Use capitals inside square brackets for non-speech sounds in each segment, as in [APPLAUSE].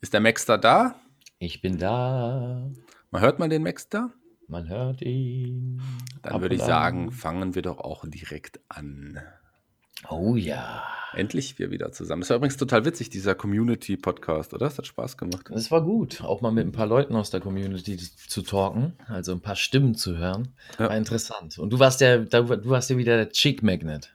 Ist der Maxter da? Ich bin da. Man hört man den Maxter? Man hört ihn. Dann würde ich sagen, fangen wir doch auch direkt an. Oh ja. Endlich wir wieder zusammen. Das war übrigens total witzig, dieser Community-Podcast, oder? Das hat Spaß gemacht. Es war gut, auch mal mit ein paar Leuten aus der Community zu talken, also ein paar Stimmen zu hören. Ja. War interessant. Und du warst ja, du warst ja wieder der Chick Magnet.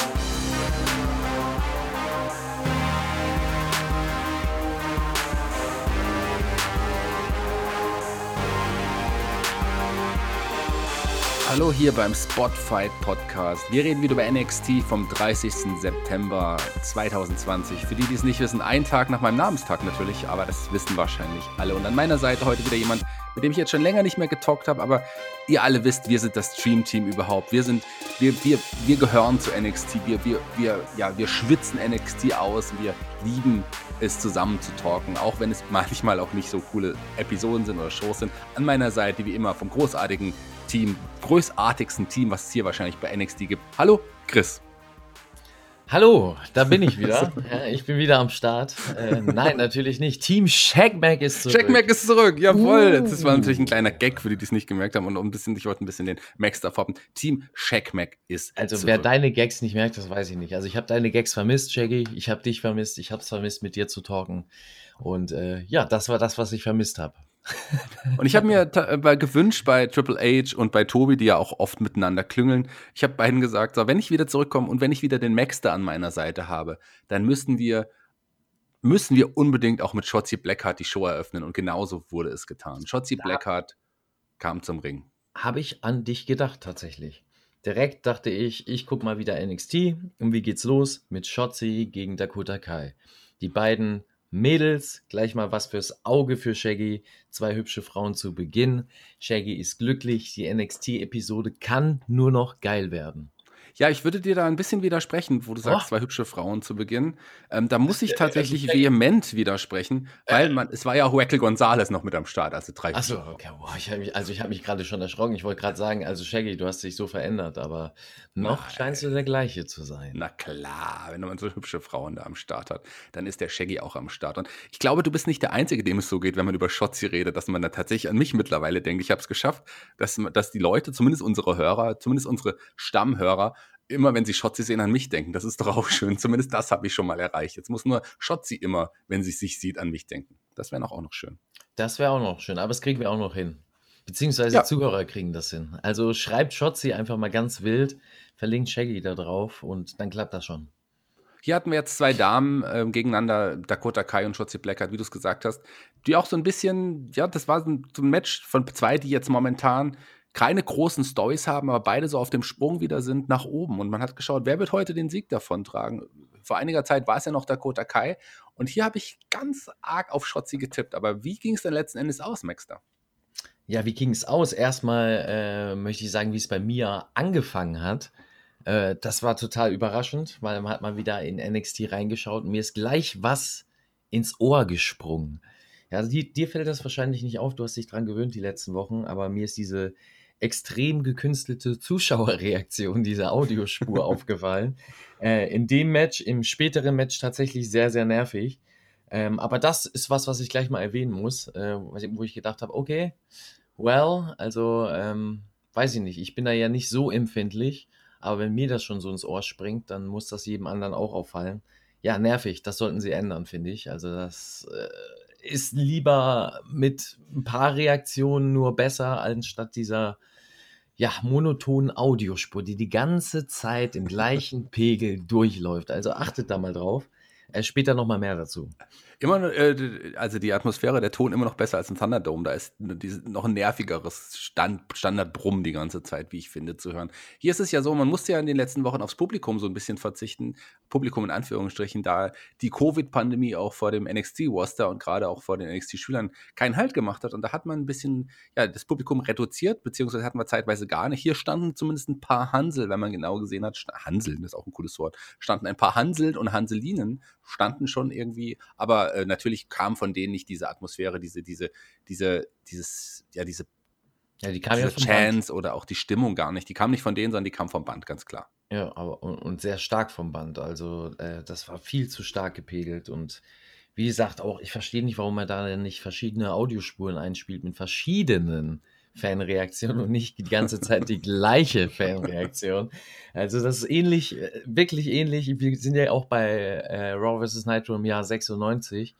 Hallo hier beim Spotfight Podcast. Wir reden wieder über NXT vom 30. September 2020. Für die, die es nicht wissen, ein Tag nach meinem Namenstag natürlich, aber das wissen wahrscheinlich alle. Und an meiner Seite heute wieder jemand, mit dem ich jetzt schon länger nicht mehr getalkt habe, aber ihr alle wisst, wir sind das Stream-Team überhaupt. Wir sind, wir, wir, wir gehören zu NXT. Wir, wir, wir, ja, wir schwitzen NXT aus. Wir lieben es zusammen zu talken, auch wenn es [LAUGHS] manchmal auch nicht so coole Episoden sind oder Shows sind. An meiner Seite wie immer vom großartigen Team, großartigsten Team, was es hier wahrscheinlich bei NXT gibt. Hallo, Chris. Hallo, da bin ich wieder. [LAUGHS] ja, ich bin wieder am Start. Äh, nein, natürlich nicht. Team Shagmack ist zurück. Shagmack ist zurück, jawohl. Uh. Das war natürlich ein kleiner Gag für die, die es nicht gemerkt haben und ein bisschen, ich wollte ein bisschen den Max da foppen. Team Shagmack ist Also zurück. wer deine Gags nicht merkt, das weiß ich nicht. Also ich habe deine Gags vermisst, Shaggy. Ich habe dich vermisst. Ich habe es vermisst, mit dir zu talken. Und äh, ja, das war das, was ich vermisst habe. Und ich habe mir äh, gewünscht bei Triple H und bei Tobi, die ja auch oft miteinander klüngeln, ich habe beiden gesagt, so, wenn ich wieder zurückkomme und wenn ich wieder den Maxter an meiner Seite habe, dann müssen wir müssen wir unbedingt auch mit Shotzi Blackheart die Show eröffnen und genauso wurde es getan. Shotzi. Blackheart kam zum Ring. Habe ich an dich gedacht tatsächlich. Direkt dachte ich, ich gucke mal wieder NXT und wie geht's los mit Shotzi gegen Dakota Kai. Die beiden Mädels, gleich mal was fürs Auge für Shaggy. Zwei hübsche Frauen zu Beginn. Shaggy ist glücklich. Die NXT-Episode kann nur noch geil werden. Ja, ich würde dir da ein bisschen widersprechen, wo du sagst, oh. zwei hübsche Frauen zu Beginn. Ähm, da muss ich [LAUGHS] tatsächlich vehement widersprechen, weil man, es war ja Wackel Gonzales noch mit am Start, also drei. Achso, okay. Boah, ich mich, also ich habe mich gerade schon erschrocken. Ich wollte gerade sagen, also Shaggy, du hast dich so verändert, aber noch Nein. scheinst du der gleiche zu sein. Na klar, wenn man so hübsche Frauen da am Start hat, dann ist der Shaggy auch am Start. Und ich glaube, du bist nicht der Einzige, dem es so geht, wenn man über Shotzi redet, dass man da tatsächlich an mich mittlerweile denkt. Ich habe es geschafft, dass, dass die Leute, zumindest unsere Hörer, zumindest unsere Stammhörer, immer, wenn sie Schotzi sehen, an mich denken. Das ist doch auch schön. Zumindest das habe ich schon mal erreicht. Jetzt muss nur Schotzi immer, wenn sie sich sieht, an mich denken. Das wäre auch noch schön. Das wäre auch noch schön, aber das kriegen wir auch noch hin. Beziehungsweise ja. Zuhörer kriegen das hin. Also schreibt Schotzi einfach mal ganz wild, verlinkt Shaggy da drauf und dann klappt das schon. Hier hatten wir jetzt zwei Damen äh, gegeneinander, Dakota Kai und Shotzi Blackheart, wie du es gesagt hast, die auch so ein bisschen, ja, das war so ein, so ein Match von zwei, die jetzt momentan keine großen Stories haben, aber beide so auf dem Sprung wieder sind nach oben. Und man hat geschaut, wer wird heute den Sieg davontragen? Vor einiger Zeit war es ja noch Dakota Kai. Und hier habe ich ganz arg auf Schotzi getippt. Aber wie ging es denn letzten Endes aus, Maxter? Ja, wie ging es aus? Erstmal äh, möchte ich sagen, wie es bei mir angefangen hat. Äh, das war total überraschend, weil man hat mal wieder in NXT reingeschaut und mir ist gleich was ins Ohr gesprungen. Ja, also dir, dir fällt das wahrscheinlich nicht auf, du hast dich dran gewöhnt die letzten Wochen, aber mir ist diese extrem gekünstelte Zuschauerreaktion dieser Audiospur [LAUGHS] aufgefallen. Äh, in dem Match, im späteren Match tatsächlich sehr, sehr nervig. Ähm, aber das ist was, was ich gleich mal erwähnen muss, äh, wo ich gedacht habe, okay, well, also ähm, weiß ich nicht, ich bin da ja nicht so empfindlich, aber wenn mir das schon so ins Ohr springt, dann muss das jedem anderen auch auffallen. Ja, nervig, das sollten sie ändern, finde ich. Also das äh, ist lieber mit ein paar Reaktionen nur besser, anstatt dieser ja, monotonen Audiospur, die die ganze Zeit im gleichen [LAUGHS] Pegel durchläuft. Also achtet da mal drauf. Äh, später noch mal mehr dazu. Immer, äh, also die Atmosphäre, der Ton immer noch besser als im Thunderdome. Da ist noch ein nervigeres Stand, Standardbrumm die ganze Zeit, wie ich finde, zu hören. Hier ist es ja so, man musste ja in den letzten Wochen aufs Publikum so ein bisschen verzichten. Publikum in Anführungsstrichen, da die Covid-Pandemie auch vor dem NXT-Roster und gerade auch vor den NXT-Schülern keinen Halt gemacht hat. Und da hat man ein bisschen, ja, das Publikum reduziert, beziehungsweise hatten wir zeitweise gar nicht. Hier standen zumindest ein paar Hansel, wenn man genau gesehen hat. Hanseln ist auch ein cooles Wort. Standen ein paar Hanseln und Hanselinen standen schon irgendwie, aber äh, natürlich kam von denen nicht diese Atmosphäre, diese, diese, diese, dieses, ja, diese, ja, die kam ja Chance Band. oder auch die Stimmung gar nicht. Die kam nicht von denen, sondern die kam vom Band, ganz klar. Ja, aber und, und sehr stark vom Band. Also äh, das war viel zu stark gepegelt und wie gesagt, auch ich verstehe nicht, warum er da nicht verschiedene Audiospuren einspielt mit verschiedenen Fanreaktion und nicht die ganze Zeit die gleiche [LAUGHS] Fanreaktion. Also das ist ähnlich, äh, wirklich ähnlich. Wir sind ja auch bei äh, Raw vs. Nitro im Jahr 96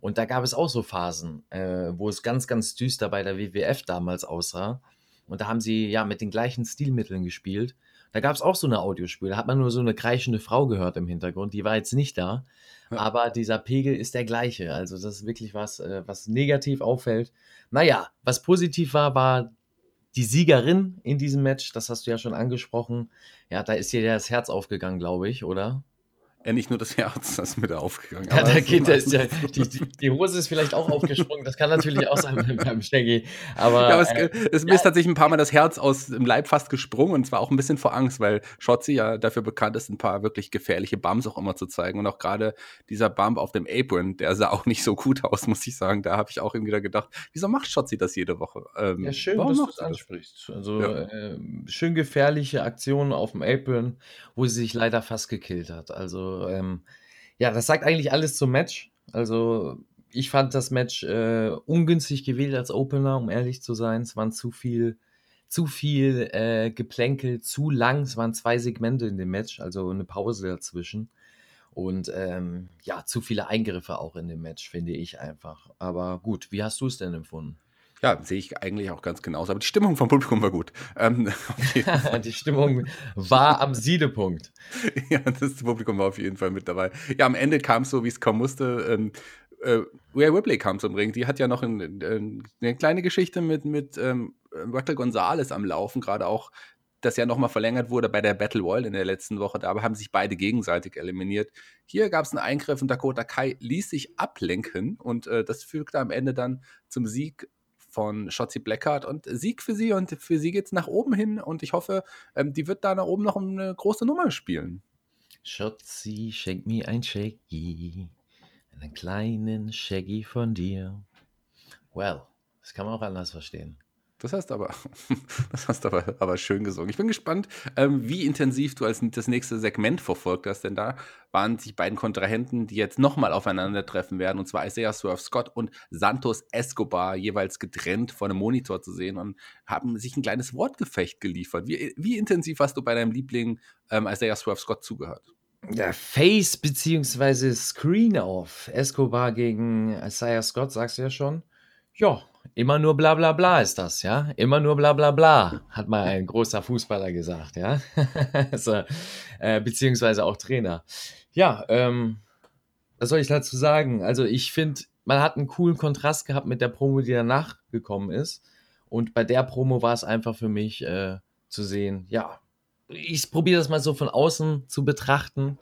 und da gab es auch so Phasen, äh, wo es ganz, ganz düster bei der WWF damals aussah. Und da haben sie ja mit den gleichen Stilmitteln gespielt. Da gab es auch so eine Audiospur. Da hat man nur so eine kreischende Frau gehört im Hintergrund. Die war jetzt nicht da. Aber dieser Pegel ist der gleiche. Also das ist wirklich was, äh, was negativ auffällt. Naja, was positiv war, war die Siegerin in diesem Match. Das hast du ja schon angesprochen. Ja, da ist ihr das Herz aufgegangen, glaube ich, oder? Ja, nicht nur das Herz, das ist mir da aufgegangen. Ja, da geht das, ja, die, die, die, Hose ist vielleicht auch aufgesprungen. Das kann natürlich auch sein beim Shaggy. Aber, ja, aber es, äh, es ja. ist tatsächlich ein paar Mal das Herz aus dem Leib fast gesprungen und zwar auch ein bisschen vor Angst, weil Shotzi ja dafür bekannt ist, ein paar wirklich gefährliche Bums auch immer zu zeigen. Und auch gerade dieser Bump auf dem Apron, der sah auch nicht so gut aus, muss ich sagen. Da habe ich auch irgendwie wieder gedacht, wieso macht Shotzi das jede Woche? Ähm, ja, schön, dass du das ansprichst. Also ja. äh, schön gefährliche Aktionen auf dem Apron, wo sie sich leider fast gekillt hat. Also ähm, ja, das sagt eigentlich alles zum Match. Also ich fand das Match äh, ungünstig gewählt als Opener, um ehrlich zu sein. Es waren zu viel, zu viel äh, Geplänkel, zu lang. Es waren zwei Segmente in dem Match, also eine Pause dazwischen. Und ähm, ja, zu viele Eingriffe auch in dem Match, finde ich einfach. Aber gut, wie hast du es denn empfunden? Ja, sehe ich eigentlich auch ganz genauso. Aber die Stimmung vom Publikum war gut. Ähm, [LAUGHS] die Stimmung war am Siedepunkt. [LAUGHS] ja, das Publikum war auf jeden Fall mit dabei. Ja, am Ende kam es so, wie es kommen musste. Ähm, äh, Rhea Ripley kam zum Ring. Die hat ja noch ein, ein, eine kleine Geschichte mit, mit ähm, Raquel Gonzalez am Laufen, gerade auch das ja nochmal verlängert wurde bei der Battle Royale in der letzten Woche. Da haben sich beide gegenseitig eliminiert. Hier gab es einen Eingriff und Dakota Kai ließ sich ablenken und äh, das fügte am Ende dann zum Sieg von Shotzi Blackheart und Sieg für sie und für sie geht es nach oben hin und ich hoffe, ähm, die wird da nach oben noch eine große Nummer spielen. Shotzi, schenk mir ein Shaggy, einen kleinen Shaggy von dir. Well, das kann man auch anders verstehen. Das hast aber, [LAUGHS] das hast aber, aber schön gesungen. Ich bin gespannt, ähm, wie intensiv du als das nächste Segment verfolgt hast, denn da waren sich beiden Kontrahenten, die jetzt nochmal aufeinandertreffen werden, und zwar Isaiah Swerve Scott und Santos Escobar, jeweils getrennt vor einem Monitor zu sehen und haben sich ein kleines Wortgefecht geliefert. Wie, wie intensiv hast du bei deinem Liebling ähm, Isaiah Swerve Scott zugehört? Ja, Face bzw. Screen-Off. Escobar gegen Isaiah Scott, sagst du ja schon. Ja, Immer nur bla bla bla ist das, ja. Immer nur bla bla bla, hat mal ein großer Fußballer gesagt, ja. [LAUGHS] so, äh, beziehungsweise auch Trainer. Ja, ähm, was soll ich dazu sagen? Also ich finde, man hat einen coolen Kontrast gehabt mit der Promo, die danach gekommen ist. Und bei der Promo war es einfach für mich äh, zu sehen, ja, ich probiere das mal so von außen zu betrachten.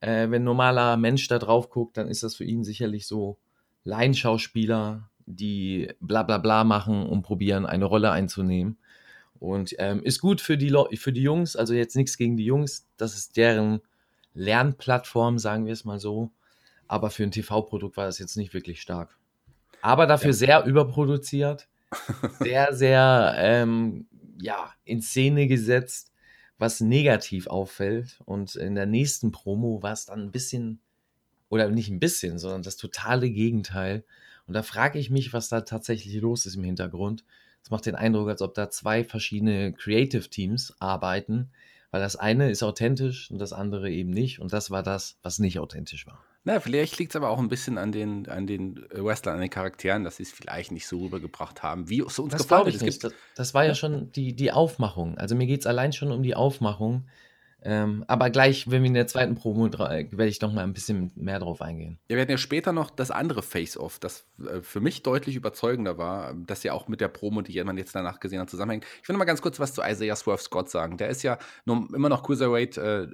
Äh, wenn ein normaler Mensch da drauf guckt, dann ist das für ihn sicherlich so Laienschauspieler, die bla bla bla machen und probieren, eine Rolle einzunehmen. Und ähm, ist gut für die, für die Jungs, also jetzt nichts gegen die Jungs, das ist deren Lernplattform, sagen wir es mal so. Aber für ein TV-Produkt war das jetzt nicht wirklich stark. Aber dafür ja. sehr überproduziert, [LAUGHS] sehr, sehr ähm, ja, in Szene gesetzt, was negativ auffällt. Und in der nächsten Promo war es dann ein bisschen, oder nicht ein bisschen, sondern das totale Gegenteil. Und da frage ich mich, was da tatsächlich los ist im Hintergrund. Es macht den Eindruck, als ob da zwei verschiedene Creative Teams arbeiten, weil das eine ist authentisch und das andere eben nicht. Und das war das, was nicht authentisch war. Na, vielleicht liegt es aber auch ein bisschen an den, an den Wrestlern, an den Charakteren, dass sie es vielleicht nicht so rübergebracht haben, wie es uns das gefallen hat. Das, das, war ja schon die, die Aufmachung. Also mir geht es allein schon um die Aufmachung. Ähm, aber gleich, wenn wir in der zweiten Promo werde ich noch mal ein bisschen mehr drauf eingehen. Ja, wir hatten ja später noch das andere Face-Off, das äh, für mich deutlich überzeugender war, das ja auch mit der Promo, die man jetzt danach gesehen hat, zusammenhängt. Ich will noch mal ganz kurz was zu Isaiah Swerve Scott sagen. Der ist ja nur, immer noch Cruiserweight äh,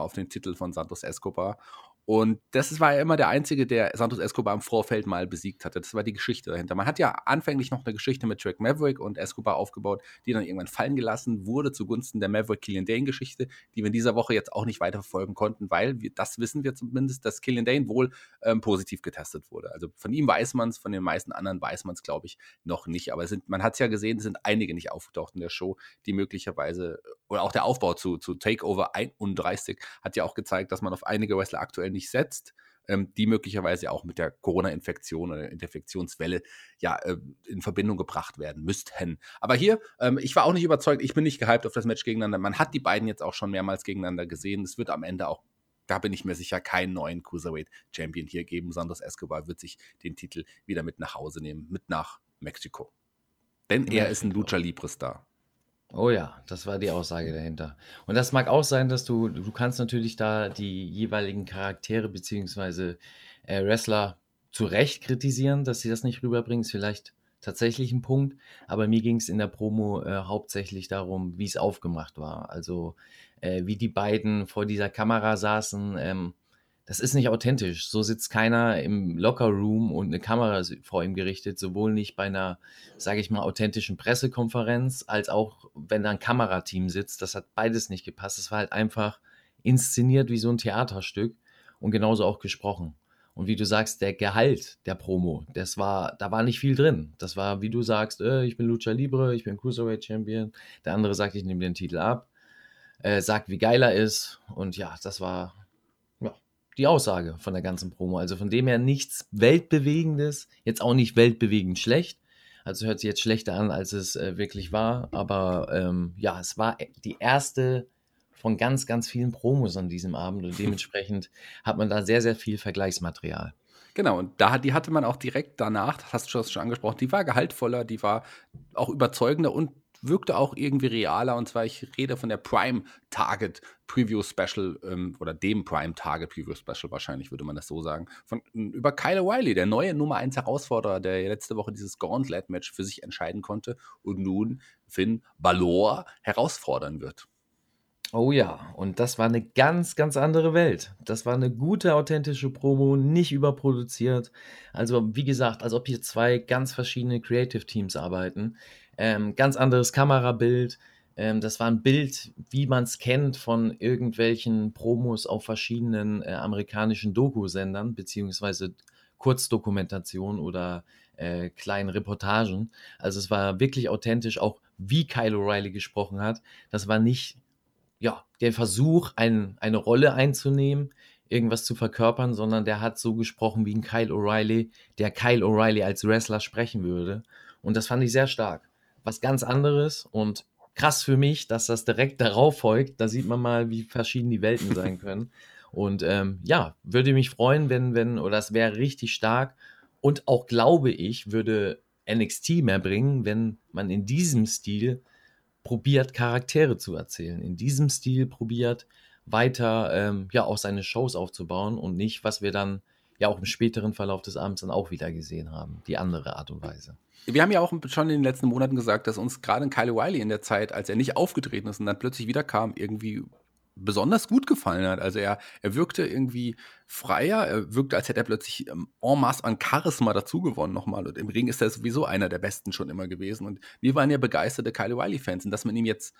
auf den Titel von Santos Escobar Und das war ja immer der Einzige, der Santos Escobar im Vorfeld mal besiegt hatte. Das war die Geschichte dahinter. Man hat ja anfänglich noch eine Geschichte mit Drake Maverick und Escobar aufgebaut, die dann irgendwann fallen gelassen wurde zugunsten der Maverick-Killian Dane-Geschichte, die wir in dieser Woche jetzt auch nicht weiter verfolgen konnten, weil wir, das wissen wir zumindest, dass Killian Dane wohl ähm, positiv getestet wurde. Also von ihm weiß man es, von den meisten anderen weiß man es, glaube ich, noch nicht. Aber sind, man hat es ja gesehen, es sind einige nicht aufgetaucht in der Show, die möglicherweise, oder auch der Aufbau zu, zu Takeover 31 hat ja auch gezeigt, dass man auf einige Wrestler aktuell nicht setzt, ähm, die möglicherweise auch mit der Corona-Infektion oder Infektionswelle ja äh, in Verbindung gebracht werden müssten. Aber hier, ähm, ich war auch nicht überzeugt, ich bin nicht gehypt auf das Match gegeneinander. Man hat die beiden jetzt auch schon mehrmals gegeneinander gesehen. Es wird am Ende auch da bin ich mir sicher, keinen neuen Cruiserweight-Champion hier geben. Santos Escobar wird sich den Titel wieder mit nach Hause nehmen, mit nach Mexiko. Denn er ist ein Lucha Libre-Star. Oh ja, das war die Aussage dahinter. Und das mag auch sein, dass du, du kannst natürlich da die jeweiligen Charaktere bzw. Äh, Wrestler zu Recht kritisieren, dass sie das nicht rüberbringen. Ist vielleicht tatsächlich ein Punkt. Aber mir ging es in der Promo äh, hauptsächlich darum, wie es aufgemacht war. Also äh, wie die beiden vor dieser Kamera saßen. Ähm, das ist nicht authentisch. So sitzt keiner im Locker-Room und eine Kamera vor ihm gerichtet, sowohl nicht bei einer, sage ich mal, authentischen Pressekonferenz, als auch wenn da ein Kamerateam sitzt. Das hat beides nicht gepasst. Es war halt einfach inszeniert wie so ein Theaterstück und genauso auch gesprochen. Und wie du sagst, der Gehalt der Promo, das war, da war nicht viel drin. Das war, wie du sagst, äh, ich bin Lucha Libre, ich bin Cruiserweight Champion. Der andere sagt, ich nehme den Titel ab, äh, sagt, wie geil er ist. Und ja, das war die Aussage von der ganzen Promo. Also von dem her nichts Weltbewegendes, jetzt auch nicht weltbewegend schlecht. Also hört sich jetzt schlechter an, als es äh, wirklich war. Aber ähm, ja, es war die erste von ganz, ganz vielen Promos an diesem Abend und [LAUGHS] dementsprechend hat man da sehr, sehr viel Vergleichsmaterial. Genau, und da, die hatte man auch direkt danach, das hast du schon angesprochen, die war gehaltvoller, die war auch überzeugender und wirkte auch irgendwie realer. Und zwar, ich rede von der Prime Target Preview Special ähm, oder dem Prime Target Preview Special wahrscheinlich, würde man das so sagen. Von, über Kyle O'Reilly, der neue Nummer 1 Herausforderer, der letzte Woche dieses Gauntlet-Match für sich entscheiden konnte und nun Finn Balor herausfordern wird. Oh ja, und das war eine ganz, ganz andere Welt. Das war eine gute, authentische Promo, nicht überproduziert. Also, wie gesagt, als ob hier zwei ganz verschiedene Creative Teams arbeiten. Ähm, ganz anderes Kamerabild. Ähm, das war ein Bild, wie man es kennt von irgendwelchen Promos auf verschiedenen äh, amerikanischen Doku-Sendern, beziehungsweise Kurzdokumentationen oder äh, kleinen Reportagen. Also es war wirklich authentisch, auch wie Kyle O'Reilly gesprochen hat. Das war nicht ja, der Versuch, ein, eine Rolle einzunehmen, irgendwas zu verkörpern, sondern der hat so gesprochen wie ein Kyle O'Reilly, der Kyle O'Reilly als Wrestler sprechen würde. Und das fand ich sehr stark was ganz anderes und krass für mich, dass das direkt [LAUGHS] darauf folgt. Da sieht man mal, wie verschieden die Welten sein können. Und ähm, ja, würde mich freuen, wenn, wenn, oder das wäre richtig stark. Und auch glaube ich, würde NXT mehr bringen, wenn man in diesem Stil probiert, Charaktere zu erzählen. In diesem Stil probiert, weiter ähm, ja auch seine Shows aufzubauen und nicht, was wir dann ja auch im späteren Verlauf des Abends dann auch wieder gesehen haben. Die andere Art und Weise wir haben ja auch schon in den letzten Monaten gesagt, dass uns gerade Kyle Wiley in der Zeit, als er nicht aufgetreten ist und dann plötzlich wiederkam, irgendwie besonders gut gefallen hat. Also er, er wirkte irgendwie freier, er wirkte, als hätte er plötzlich ähm, en masse an Charisma dazugewonnen nochmal. Und im Ring ist er sowieso einer der Besten schon immer gewesen. Und wir waren ja begeisterte Kyle Wiley-Fans. Und dass man ihm jetzt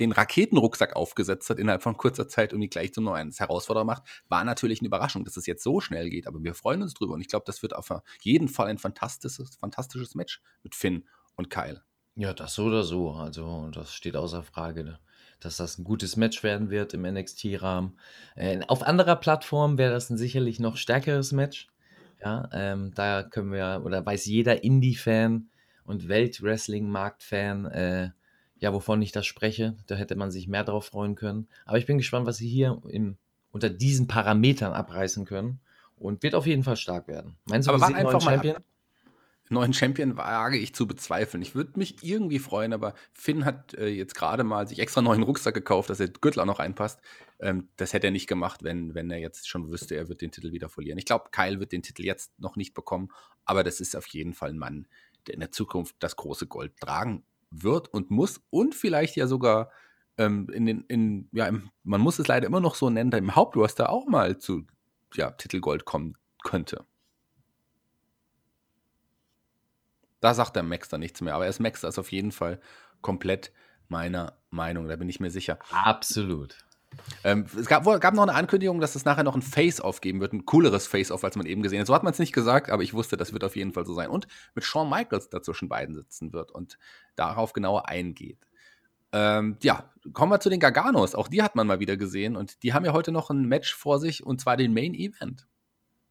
den Raketenrucksack aufgesetzt hat innerhalb von kurzer Zeit und ihn gleich zum neuen Herausforderer macht, war natürlich eine Überraschung, dass es jetzt so schnell geht. Aber wir freuen uns drüber und ich glaube, das wird auf jeden Fall ein fantastisches, fantastisches Match mit Finn und Kyle. Ja, das so oder so. Also, das steht außer Frage, dass das ein gutes Match werden wird im NXT-Rahmen. Äh, auf anderer Plattform wäre das ein sicherlich noch stärkeres Match. Ja, ähm, da können wir, oder weiß jeder Indie-Fan und Welt-Wrestling-Markt-Fan, äh, ja, wovon ich das spreche. Da hätte man sich mehr drauf freuen können. Aber ich bin gespannt, was sie hier im, unter diesen Parametern abreißen können. Und wird auf jeden Fall stark werden. Meinst du, aber wir einfach neuen Champion? Mal, neuen Champion wage ich zu bezweifeln. Ich würde mich irgendwie freuen, aber Finn hat äh, jetzt gerade mal sich extra neuen Rucksack gekauft, dass der Gürtel auch noch einpasst. Ähm, das hätte er nicht gemacht, wenn, wenn er jetzt schon wüsste, er wird den Titel wieder verlieren. Ich glaube, Kyle wird den Titel jetzt noch nicht bekommen, aber das ist auf jeden Fall ein Mann, der in der Zukunft das große Gold tragen wird und muss und vielleicht ja sogar ähm, in den, in, ja, im, man muss es leider immer noch so nennen, im Hauptroster auch mal zu ja, Titelgold kommen könnte. Da sagt der Max dann nichts mehr, aber er ist Max ist auf jeden Fall komplett meiner Meinung, da bin ich mir sicher. Absolut. Ähm, es gab, gab, noch eine Ankündigung, dass es nachher noch ein Face-Off geben wird, ein cooleres Face-Off, als man eben gesehen hat. So hat man es nicht gesagt, aber ich wusste, das wird auf jeden Fall so sein. Und mit Shawn Michaels dazwischen beiden sitzen wird und darauf genauer eingeht. Ähm, ja, kommen wir zu den Garganos. Auch die hat man mal wieder gesehen und die haben ja heute noch ein Match vor sich und zwar den Main Event.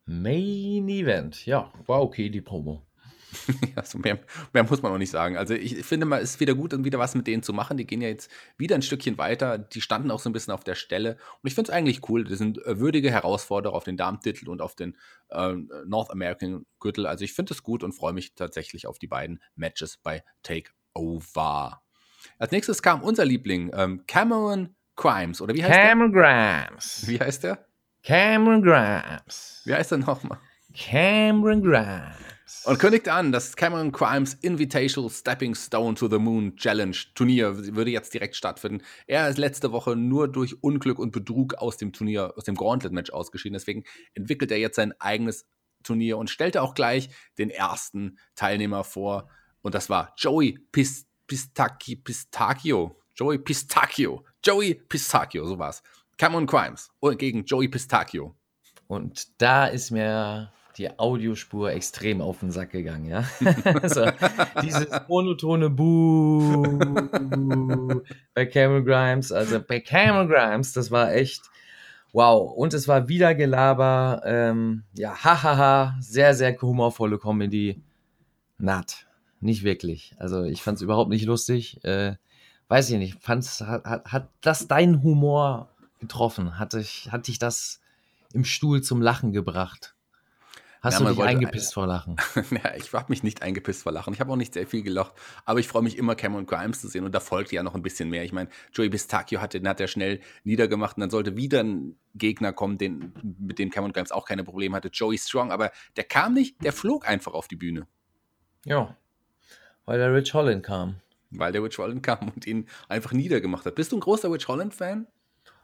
Main Event, ja, war okay, die Promo. [LAUGHS] also mehr, mehr, muss man auch nicht sagen. Also ich finde mal, es ist wieder gut, wieder was mit denen zu machen. Die gehen ja jetzt wieder ein Stückchen weiter. Die standen auch so ein bisschen auf der Stelle. Und ich finde es eigentlich cool. Das sind äh, würdige Herausforderer auf den Damentitel und auf den äh, North American Gürtel. Also ich finde es gut und freue mich tatsächlich auf die beiden Matches bei Takeover. Als nächstes kam unser Liebling, ähm, Cameron Crimes. Oder wie heißt Cameron der? Cameron Grimes. Wie heißt der? Cameron Grimes. Wie heißt der nochmal? Cameron Grimes. Und kündigt an, das Cameron Crimes Invitational Stepping Stone to the Moon Challenge Turnier würde jetzt direkt stattfinden. Er ist letzte Woche nur durch Unglück und Betrug aus dem Turnier, aus dem Gauntlet Match ausgeschieden. Deswegen entwickelt er jetzt sein eigenes Turnier und stellte auch gleich den ersten Teilnehmer vor. Und das war Joey Pist Pistaki, Pistachio. Joey Pistachio. Joey Pistachio, so war's. Cameron Crimes gegen Joey Pistachio. Und da ist mir die Audiospur extrem auf den Sack gegangen, ja. [LAUGHS] also, dieses monotone Buh bei Cameron Grimes, also bei Cameron Grimes, das war echt wow. Und es war wieder Gelaber, ähm, ja, hahaha, sehr, sehr humorvolle Comedy. Naht. Nicht wirklich. Also ich fand es überhaupt nicht lustig. Äh, weiß ich nicht. Fand's, hat, hat, hat das deinen Humor getroffen? Hatte ich, hat dich das im Stuhl zum Lachen gebracht? Hast ja, du dich eingepisst vor Lachen? [LAUGHS] ja, ich habe mich nicht eingepisst vor Lachen. Ich habe auch nicht sehr viel gelacht, aber ich freue mich immer, Cameron Grimes zu sehen und da folgt ja noch ein bisschen mehr. Ich meine, Joey Pistachio hat den hat er schnell niedergemacht und dann sollte wieder ein Gegner kommen, den, mit dem Cameron Grimes auch keine Probleme hatte. Joey Strong, aber der kam nicht, der flog einfach auf die Bühne. Ja, weil der Rich Holland kam. Weil der Rich Holland kam und ihn einfach niedergemacht hat. Bist du ein großer Rich Holland-Fan?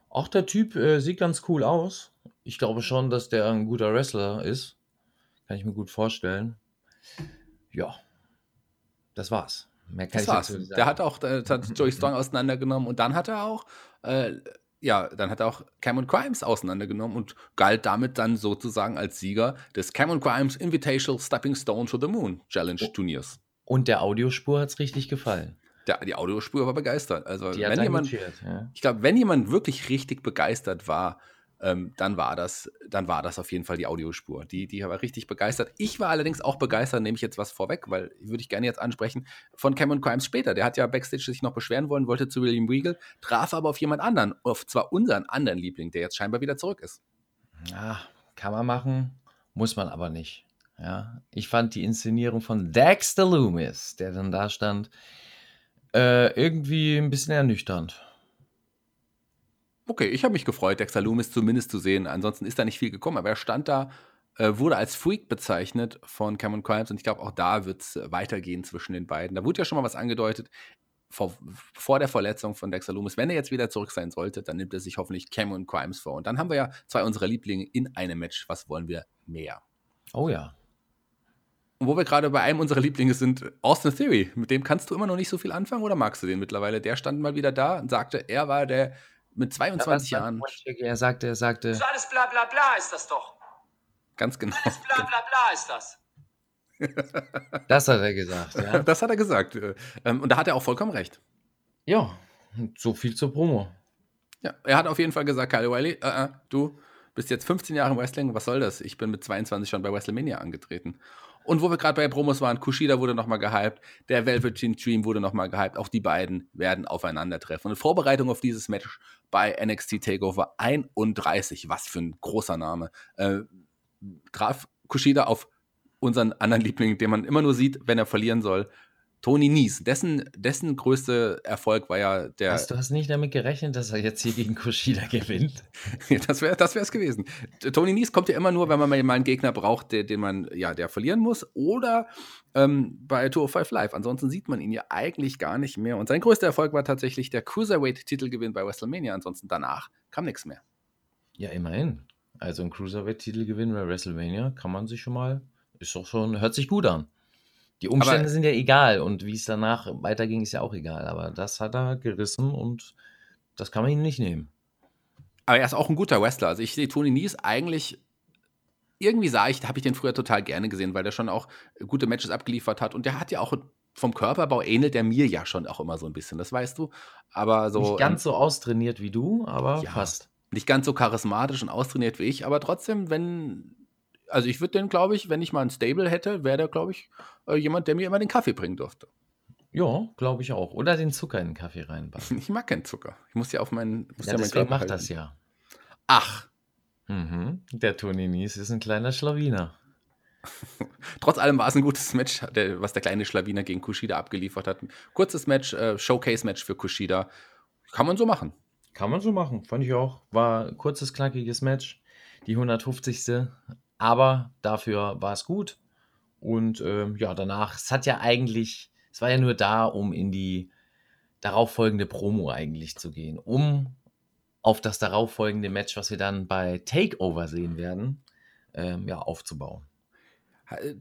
Auch der Typ äh, sieht ganz cool aus. Ich glaube schon, dass der ein guter Wrestler ist. Kann ich mir gut vorstellen. Ja, das war's. Mehr kann das ich war's. Sagen. Der hat auch äh, hat Joey Strong auseinandergenommen und dann hat er auch, äh, ja, dann hat er auch Cameron Crimes auseinandergenommen und galt damit dann sozusagen als Sieger des Cameron Crimes Invitational Stepping Stone to the Moon Challenge oh. Turniers. Und der Audiospur hat es richtig gefallen. Der, die Audiospur war begeistert. Also, die wenn jemand, ja. ich glaube, wenn jemand wirklich richtig begeistert war, ähm, dann war das, dann war das auf jeden Fall die Audiospur. Die, die war richtig begeistert. Ich war allerdings auch begeistert, nehme ich jetzt was vorweg, weil würde ich gerne jetzt ansprechen, von Cameron Crimes später. Der hat ja Backstage sich noch beschweren wollen, wollte zu William Regal, traf aber auf jemand anderen, auf zwar unseren anderen Liebling, der jetzt scheinbar wieder zurück ist. Ja, kann man machen, muss man aber nicht. Ja, ich fand die Inszenierung von Dexter Loomis, der dann da stand, äh, irgendwie ein bisschen ernüchternd. Okay, ich habe mich gefreut, Dexter Loomis zumindest zu sehen. Ansonsten ist da nicht viel gekommen, aber er stand da, äh, wurde als Freak bezeichnet von Cameron Crimes und ich glaube, auch da wird es weitergehen zwischen den beiden. Da wurde ja schon mal was angedeutet vor, vor der Verletzung von Dexter Loomis. Wenn er jetzt wieder zurück sein sollte, dann nimmt er sich hoffentlich Cameron Crimes vor. Und dann haben wir ja zwei unserer Lieblinge in einem Match. Was wollen wir mehr? Oh ja. Und wo wir gerade bei einem unserer Lieblinge sind, Austin Theory. Mit dem kannst du immer noch nicht so viel anfangen oder magst du den mittlerweile? Der stand mal wieder da und sagte, er war der mit 22 ja, Jahren. Er sagte, er sagte. So alles bla bla bla ist das doch. Ganz genau. Alles bla bla bla ist das. [LAUGHS] das hat er gesagt, ja. Das hat er gesagt. Ähm, und da hat er auch vollkommen recht. Ja, so viel zur Promo. Ja, er hat auf jeden Fall gesagt, Kyle Wiley, uh -uh, du bist jetzt 15 Jahre im Wrestling, was soll das? Ich bin mit 22 schon bei WrestleMania angetreten. Und wo wir gerade bei Promos waren, Kushida wurde nochmal gehypt, der Velveteen Dream wurde nochmal gehypt. Auch die beiden werden aufeinandertreffen. Und in Vorbereitung auf dieses Match bei NXT TakeOver 31, was für ein großer Name, äh, traf Kushida auf unseren anderen Liebling, den man immer nur sieht, wenn er verlieren soll, Tony Nies, dessen, dessen größter Erfolg war ja der. Was, du hast nicht damit gerechnet, dass er jetzt hier gegen Kushida gewinnt? [LAUGHS] das wäre das es gewesen. Tony Nies kommt ja immer nur, wenn man mal einen Gegner braucht, der, den man, ja, der verlieren muss. Oder ähm, bei 205 Live. Ansonsten sieht man ihn ja eigentlich gar nicht mehr. Und sein größter Erfolg war tatsächlich der Cruiserweight-Titelgewinn bei WrestleMania. Ansonsten danach kam nichts mehr. Ja, immerhin. Also ein Cruiserweight-Titel gewinnen bei WrestleMania kann man sich schon mal, ist doch schon, hört sich gut an. Die Umstände Aber- sind ja egal und wie es danach weiterging, ist ja auch egal. Aber das hat er gerissen und das kann man ihm nicht nehmen. Aber er ist auch ein guter Wrestler. Also ich sehe Tony Nies eigentlich, irgendwie sah ich, habe ich den früher total gerne gesehen, weil der schon auch gute Matches abgeliefert hat. Und der hat ja auch vom Körperbau ähnelt der mir ja schon auch immer so ein bisschen, das weißt du. Aber so. nicht ganz so austrainiert wie du, aber Ja. fast. nicht ganz so charismatisch und austrainiert wie ich, aber trotzdem, wenn, also ich würde den, glaube ich, wenn ich mal ein Stable hätte, wäre der, glaube ich, äh, jemand, der mir immer den Kaffee bringen durfte. Ja, glaube ich auch. Oder den Zucker in den Kaffee reinbacken. Ich mag keinen Zucker. Ich muss ja auf meinen, muss Ja, meinen deswegen macht das ja. Ach, Mhm. Der Tony Nies ist ein kleiner Schlawiner. [LAUGHS] trotz allem war es ein gutes Match, der, was der kleine Schlawiner gegen Kushida abgeliefert hat. Kurzes Match, äh, Showcase-Match für Kushida. Kann man so machen. Kann man so machen, fand ich auch. War ein kurzes, knackiges Match. Die 150. Aber dafür war es gut. Und ähm, ja, danach, es hat ja eigentlich, es war ja nur da, um in die darauffolgende Promo eigentlich zu gehen. Um auf das darauffolgende Match, was wir dann bei Takeover sehen werden, ähm, ja, aufzubauen.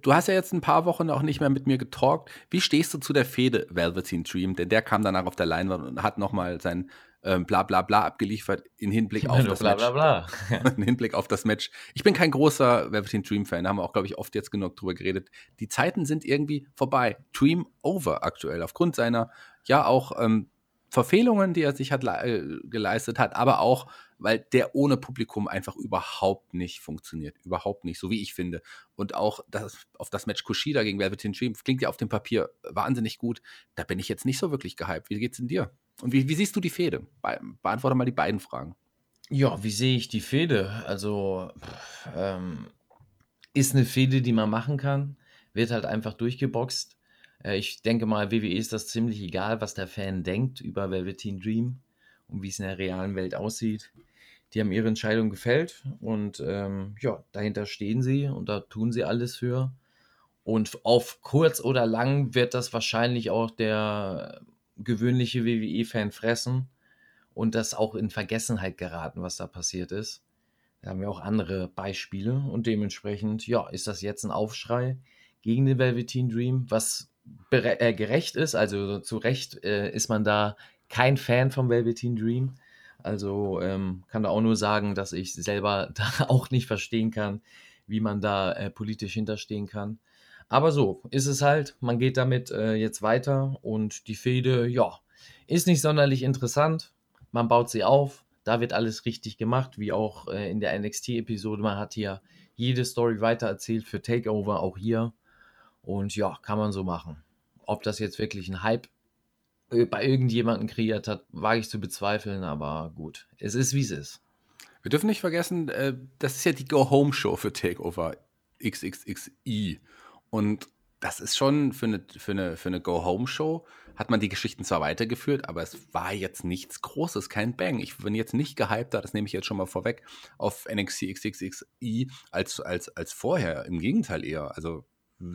Du hast ja jetzt ein paar Wochen auch nicht mehr mit mir getalkt. Wie stehst du zu der Fehde Velveteen Dream? Denn der kam danach auf der Leinwand und hat nochmal sein ähm, bla bla bla abgeliefert in Hinblick auf das bla Match. bla [LAUGHS] bla. Im Hinblick auf das Match. Ich bin kein großer Velveteen Dream-Fan, da haben wir auch, glaube ich, oft jetzt genug drüber geredet. Die Zeiten sind irgendwie vorbei. Dream over aktuell, aufgrund seiner, ja, auch ähm, Verfehlungen, die er sich hat äh, geleistet hat, aber auch, weil der ohne Publikum einfach überhaupt nicht funktioniert. Überhaupt nicht, so wie ich finde. Und auch das, auf das Match Kushida gegen Velveteen Dream klingt ja auf dem Papier wahnsinnig gut. Da bin ich jetzt nicht so wirklich gehypt. Wie geht's denn dir? Und wie, wie siehst du die Fehde? Be beantworte mal die beiden Fragen. Ja, wie sehe ich die Fehde? Also, ähm, ist eine Fehde, die man machen kann, wird halt einfach durchgeboxt. Äh, ich denke mal, WWE ist das ziemlich egal, was der Fan denkt über Velveteen Dream und wie es in der realen Welt aussieht. Die haben ihre Entscheidung gefällt und ähm, ja, dahinter stehen sie und da tun sie alles für. Und auf kurz oder lang wird das wahrscheinlich auch der gewöhnliche WWE-Fan fressen und das auch in Vergessenheit geraten, was da passiert ist. Da haben wir auch andere Beispiele und dementsprechend, ja, ist das jetzt ein Aufschrei gegen den Velveteen Dream, was äh, gerecht ist. Also zu Recht äh, ist man da kein Fan vom Velveteen Dream. Also ähm, kann da auch nur sagen, dass ich selber [LAUGHS] da auch nicht verstehen kann, wie man da äh, politisch hinterstehen kann. Aber so ist es halt. Man geht damit äh, jetzt weiter und die Fehde, ja, ist nicht sonderlich interessant. Man baut sie auf. Da wird alles richtig gemacht, wie auch äh, in der NXT-Episode. Man hat hier jede Story weitererzählt für Takeover, auch hier. Und ja, kann man so machen. Ob das jetzt wirklich ein Hype äh, bei irgendjemandem kreiert hat, wage ich zu bezweifeln, aber gut. Es ist, wie es ist. Wir dürfen nicht vergessen, äh, das ist ja die Go-Home-Show für Takeover XXXI. Und das ist schon für eine, für eine, für eine Go-Home-Show, hat man die Geschichten zwar weitergeführt, aber es war jetzt nichts Großes, kein Bang. Ich bin jetzt nicht gehypter, das nehme ich jetzt schon mal vorweg, auf NXT XXXI als, als, als vorher. Im Gegenteil eher. Also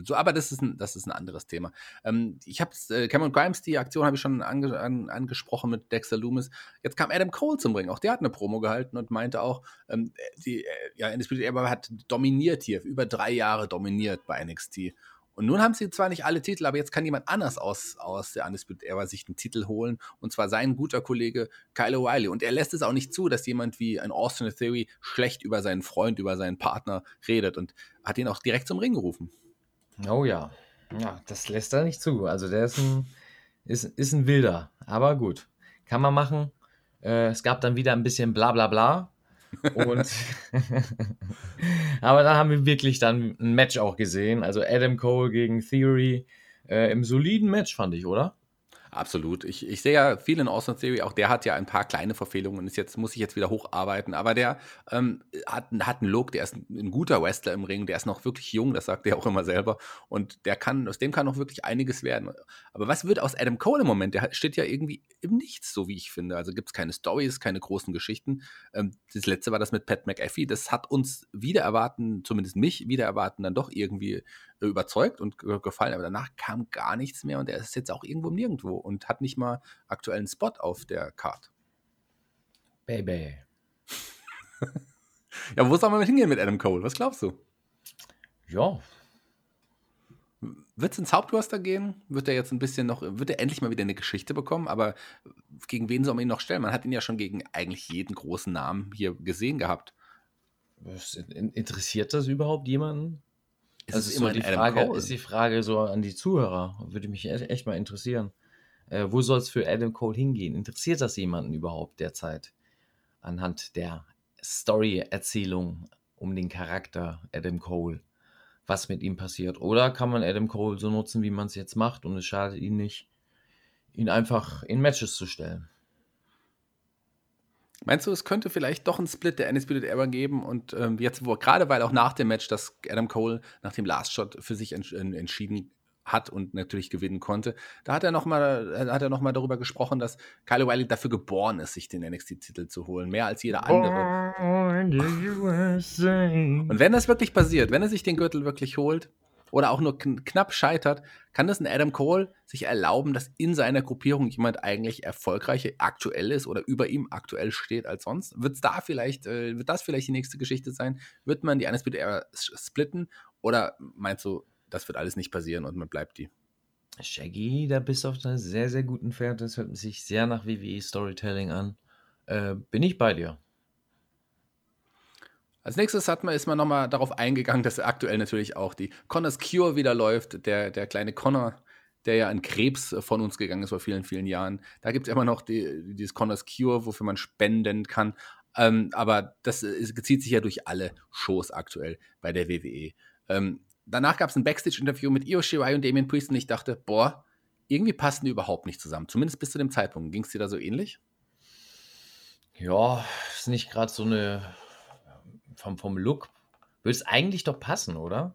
so, aber das ist ein, das ist ein anderes Thema. Ähm, ich habe äh, Cameron Grimes, die Aktion habe ich schon ange, an, angesprochen mit Dexter Loomis. Jetzt kam Adam Cole zum Ring. Auch der hat eine Promo gehalten und meinte auch, ähm, die, äh, ja, Undisputed Era hat dominiert hier, über drei Jahre dominiert bei NXT. Und nun haben sie zwar nicht alle Titel, aber jetzt kann jemand anders aus, aus der Undisputed Era sich einen Titel holen. Und zwar sein guter Kollege Kyle O'Reilly. Und er lässt es auch nicht zu, dass jemand wie ein Austin Theory schlecht über seinen Freund, über seinen Partner redet. Und hat ihn auch direkt zum Ring gerufen. Oh ja. Ja, das lässt er nicht zu. Also der ist ein, ist, ist ein Wilder. Aber gut. Kann man machen. Äh, es gab dann wieder ein bisschen bla bla bla. Und [LAUGHS] aber da haben wir wirklich dann ein Match auch gesehen. Also Adam Cole gegen Theory. Äh, Im soliden Match, fand ich, oder? Absolut. Ich, ich sehe ja viel in Austin Theory, auch der hat ja ein paar kleine Verfehlungen und ist jetzt, muss sich jetzt wieder hocharbeiten. Aber der ähm, hat, hat einen Look, der ist ein, ein guter Wrestler im Ring, der ist noch wirklich jung, das sagt er auch immer selber. Und der kann, aus dem kann noch wirklich einiges werden. Aber was wird aus Adam Cole im Moment? Der steht ja irgendwie im Nichts, so wie ich finde. Also gibt es keine Stories, keine großen Geschichten. Ähm, das letzte war das mit Pat McAfee. Das hat uns wieder erwarten, zumindest mich wieder erwarten, dann doch irgendwie überzeugt und ge- gefallen. Aber danach kam gar nichts mehr und er ist jetzt auch irgendwo Nirgendwo und hat nicht mal aktuellen Spot auf der Card. Baby. [LAUGHS] Ja, wo soll man mit hingehen mit Adam Cole? Was glaubst du? Ja, Wird es ins Hauptroster gehen? Wird er jetzt ein bisschen noch, wird er endlich mal wieder eine Geschichte bekommen? Aber gegen wen soll man ihn noch stellen? Man hat ihn ja schon gegen eigentlich jeden großen Namen hier gesehen gehabt. interessiert das überhaupt jemanden? Es Das ist immerhin die Frage, ist die Frage so an die Zuhörer. Würde mich echt mal interessieren. Äh, wo soll es für Adam Cole hingehen? Interessiert das jemanden überhaupt derzeit? Anhand der Story-Erzählung um den Charakter Adam Cole, was mit ihm passiert. Oder kann man Adam Cole so nutzen, wie man es jetzt macht und es schadet ihn nicht, ihn einfach in Matches zu stellen? Meinst du, es könnte vielleicht doch einen Split der Undisputed Era geben und ähm, jetzt, wo gerade weil auch nach dem Match, dass Adam Cole nach dem Last Shot für sich entsch en- entschieden hat und natürlich gewinnen konnte, da hat er nochmal hat er noch mal darüber gesprochen, dass Kyle O'Reilly dafür geboren ist, sich den NXT-Titel zu holen, mehr als jeder andere. Und wenn das wirklich passiert, wenn er sich den Gürtel wirklich holt oder auch nur kn knapp scheitert, kann das ein Adam Cole sich erlauben, dass in seiner Gruppierung jemand eigentlich erfolgreicher aktuell ist oder über ihm aktuell steht als sonst? Wird's da vielleicht, äh, wird das vielleicht die nächste Geschichte sein? Wird man die Undisputed Era s- splitten? Oder meinst du, das wird alles nicht passieren und man bleibt die? Shaggy, da bist du auf einer sehr, sehr guten Pferd. Das hört sich sehr nach WWE Storytelling an. Äh, bin ich bei dir. Als nächstes hat man, ist man nochmal darauf eingegangen, dass aktuell natürlich auch die Connors Cure wieder läuft. Der, der kleine Connor, der ja an Krebs von uns gegangen ist vor vielen, vielen Jahren. Da gibt es immer noch die, dieses Connors Cure, wofür man spenden kann. Ähm, aber das zieht sich ja durch alle Shows aktuell bei der WWE. Ähm, danach gab es ein Backstage-Interview mit Io Shirai und Damien Priest und ich dachte, boah, irgendwie passen die überhaupt nicht zusammen. Zumindest bis zu dem Zeitpunkt. Ging es dir da so ähnlich? Ja, ist nicht gerade so eine. Vom, vom Look. Würde es eigentlich doch passen, oder?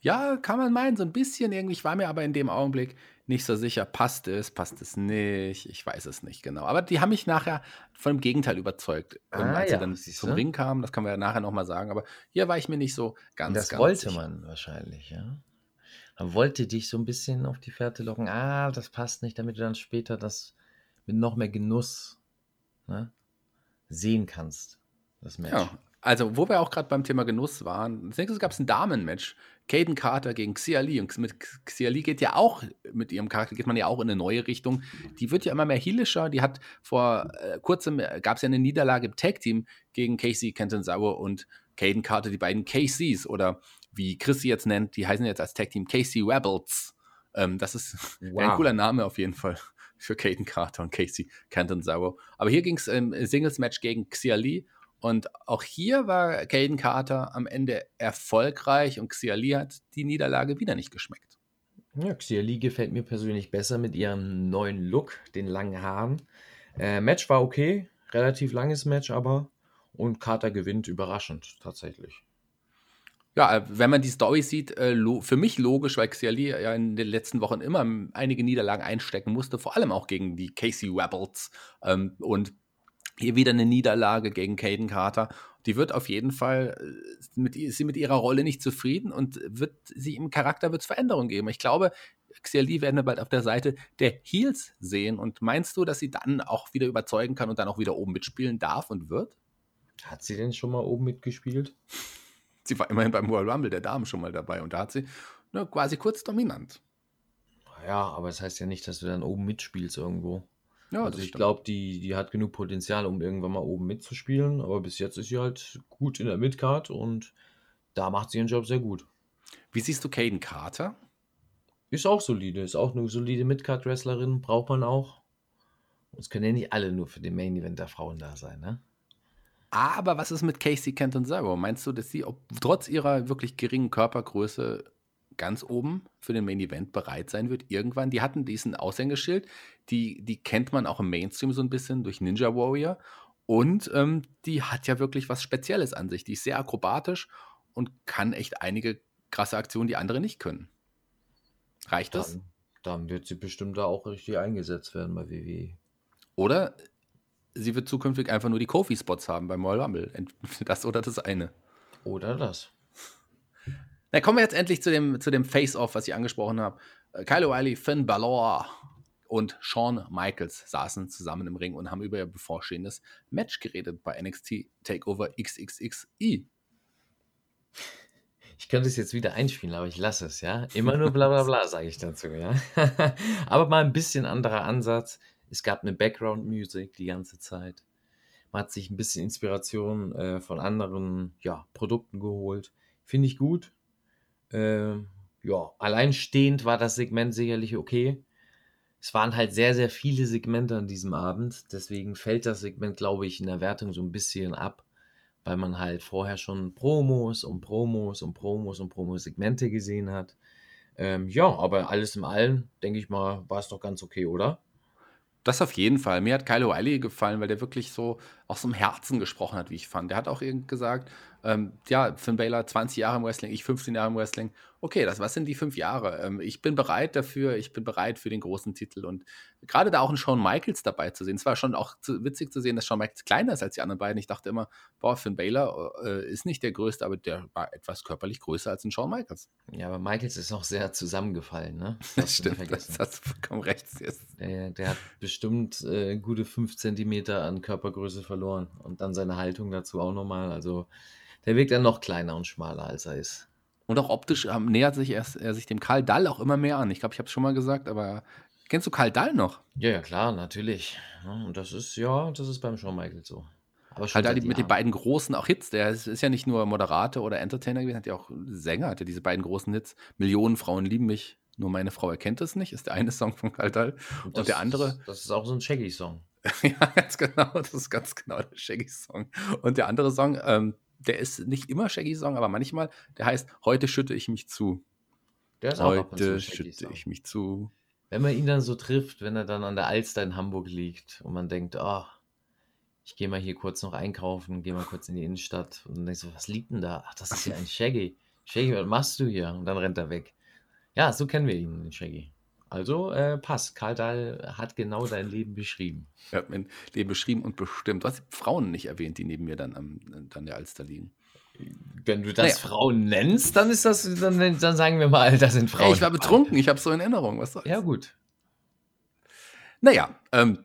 Ja, kann man meinen, so ein bisschen irgendwie. Ich war mir aber in dem Augenblick nicht so sicher, passt es, passt es nicht. Ich weiß es nicht genau. Aber die haben mich nachher von dem Gegenteil überzeugt, ähm, Ah, als ja, sie dann siehst zum? Ring kamen. Das können wir ja nachher nochmal sagen. Aber hier war ich mir nicht so ganz, Und das ganz wollte sicher. man wahrscheinlich, ja. Man wollte dich so ein bisschen auf die Fährte locken. Ah, das passt nicht, damit du dann später das mit noch mehr Genuss ne, sehen kannst. Das Match. Ja, also wo wir auch gerade beim Thema Genuss waren, als nächstes gab es ein Damenmatch. Caden Carter gegen Xia Li. Und mit Xia Li geht ja auch, mit ihrem Charakter geht man ja auch in eine neue Richtung. Die wird ja immer mehr heelischer. Die hat vor äh, kurzem, gab es ja eine Niederlage im Tag-Team gegen Casey Cantanzaro und Caden Carter, die beiden KCs oder wie Chris sie jetzt nennt, die heißen jetzt als Tag-Team Casey Rebels. Ähm, das ist wäre [LAUGHS] ein cooler Name auf jeden Fall für Caden Carter und Casey Cantanzaro. Aber hier ging es im Singles-Match gegen Xia Li und auch hier war Caden Carter am Ende erfolgreich und Xia Li hat die Niederlage wieder nicht geschmeckt. Ja, Xia Li gefällt mir persönlich besser mit ihrem neuen Look, den langen Haaren. Äh, Match war okay, relativ langes Match aber. Und Carter gewinnt überraschend tatsächlich. Ja, äh, wenn man die Story sieht, äh, für mich logisch, weil Xia Li ja in den letzten Wochen immer einige Niederlagen einstecken musste, vor allem auch gegen die Casey Rebels. Ähm, und hier wieder eine Niederlage gegen Caden Carter. Die wird auf jeden Fall, äh, mit, ist sie mit ihrer Rolle nicht zufrieden und wird sie im Charakter wird es Veränderungen geben. Ich glaube, Xia Li werden wir bald auf der Seite der Heels sehen. Und meinst du, dass sie dann auch wieder überzeugen kann und dann auch wieder oben mitspielen darf und wird? Hat sie denn schon mal oben mitgespielt? [LAUGHS] Sie war immerhin beim Royal Rumble der Damen schon mal dabei und da hat sie ne, quasi kurz dominant. Ja, aber es das heißt ja nicht, dass du dann oben mitspielst irgendwo. Ja, also ich glaube, die, die hat genug Potenzial, um irgendwann mal oben mitzuspielen. Aber bis jetzt ist sie halt gut in der Midcard und da macht sie ihren Job sehr gut. Wie siehst du Caden Carter? Ist auch solide, ist auch eine solide Midcard-Wrestlerin, braucht man auch. Es können ja nicht alle nur für den Main Event der Frauen da sein, ne? Aber was ist mit Casey Canton Zero? Meinst du, dass sie ob, trotz ihrer wirklich geringen Körpergröße ganz oben für den Main Event bereit sein wird? Irgendwann? Die hatten diesen Aushängeschild, die, die kennt man auch im Mainstream so ein bisschen durch Ninja Warrior. Und ähm, die hat ja wirklich was Spezielles an sich. Die ist sehr akrobatisch und kann echt einige krasse Aktionen, die andere nicht können. Reicht das? Dann, dann wird sie bestimmt da auch richtig eingesetzt werden bei WWE. Oder sie wird zukünftig einfach nur die Kofi-Spots haben beim Royal Rumble. [LAUGHS] Das oder das eine. Oder das. Na, kommen wir jetzt endlich zu dem, zu dem Face-Off, was ich angesprochen habe. Äh, Kyle O'Reilly, Finn Balor und Shawn Michaels saßen zusammen im Ring und haben über ihr bevorstehendes Match geredet bei NXT Takeover XXXI. Ich könnte es jetzt wieder einspielen, aber ich lasse es, ja. Immer nur bla bla bla, [LAUGHS] sage ich dazu, ja. [LAUGHS] aber mal ein bisschen anderer Ansatz. Es gab eine Background-Music die ganze Zeit. Man hat sich ein bisschen Inspiration äh, von anderen ja, Produkten geholt. Finde ich gut. Äh, ja, alleinstehend war das Segment sicherlich okay. Es waren halt sehr, sehr viele Segmente an diesem Abend. Deswegen fällt das Segment, glaube ich, in der Wertung so ein bisschen ab, weil man halt vorher schon Promos und Promos und Promos und Promos-Segmente gesehen hat. Ähm, ja, aber alles in allem, denke ich mal, war es doch ganz okay, oder? Das auf jeden Fall. Mir hat Kyle O'Reilly gefallen, weil der wirklich so aus dem Herzen gesprochen hat, wie ich fand. Der hat auch gesagt, ähm, ja, Finn Baylor 20 Jahre im Wrestling, ich 15 Jahre im Wrestling. Okay, das, was sind die fünf Jahre? Ähm, ich bin bereit dafür, ich bin bereit für den großen Titel. Und gerade da auch einen Shawn Michaels dabei zu sehen, es war schon auch zu, witzig zu sehen, dass Shawn Michaels kleiner ist als die anderen beiden. Ich dachte immer, boah, Finn Baylor äh, ist nicht der größte, aber der war etwas körperlich größer als ein Shawn Michaels. Ja, aber Michaels ist auch sehr zusammengefallen, ne? [LAUGHS] Das, stimmt, das hast du vollkommen recht. Der, der hat bestimmt äh, gute fünf Zentimeter an Körpergröße verloren und dann seine Haltung dazu auch nochmal. Also der wirkt dann noch kleiner und schmaler, als er ist. Und auch optisch ähm, nähert sich er, er sich dem Karl Dall auch immer mehr an. Ich glaube, ich habe es schon mal gesagt, aber kennst du Karl Dall noch? Ja, ja, klar, natürlich. Und das ist, ja, das ist beim Shawn Michaels so. Aber Karl Dall mit den beiden großen auch Hits. Der ist, ist, ja nicht nur Moderator oder Entertainer gewesen, hat ja auch Sänger, hat ja diese beiden großen Hits. Millionen Frauen lieben mich, nur meine Frau erkennt es nicht, ist der eine Song von Karl Dall. Und, und der andere. Ist, das ist auch so ein Shaggy-Song. [LAUGHS] ja, ganz genau. Das ist ganz genau der Shaggy-Song. Und der andere Song, ähm, der ist nicht immer Shaggy-Song, aber manchmal, der heißt Heute schütte ich mich zu. Der ist Heute schütte ich mich zu. Wenn man ihn dann so trifft, wenn er dann an der Alster in Hamburg liegt und man denkt, oh, ich gehe mal hier kurz noch einkaufen, gehe mal kurz in die Innenstadt und dann denkst du, was liegt denn da? Ach, das ist ja ein Shaggy. Shaggy, was machst du hier? Und dann rennt er weg. Ja, so kennen wir ihn, den Shaggy. Also äh, passt. Karl Dahl hat genau dein Leben beschrieben. Er hat mein Leben beschrieben und bestimmt. Du hast Frauen nicht erwähnt, die neben mir dann am dann der Alster liegen. Wenn du das naja. Frauen nennst, dann ist das, dann, dann sagen wir mal, das sind Frauen. Hey, ich war betrunken, ich habe so in Erinnerung. Was soll's? Ja, gut. Naja, ähm,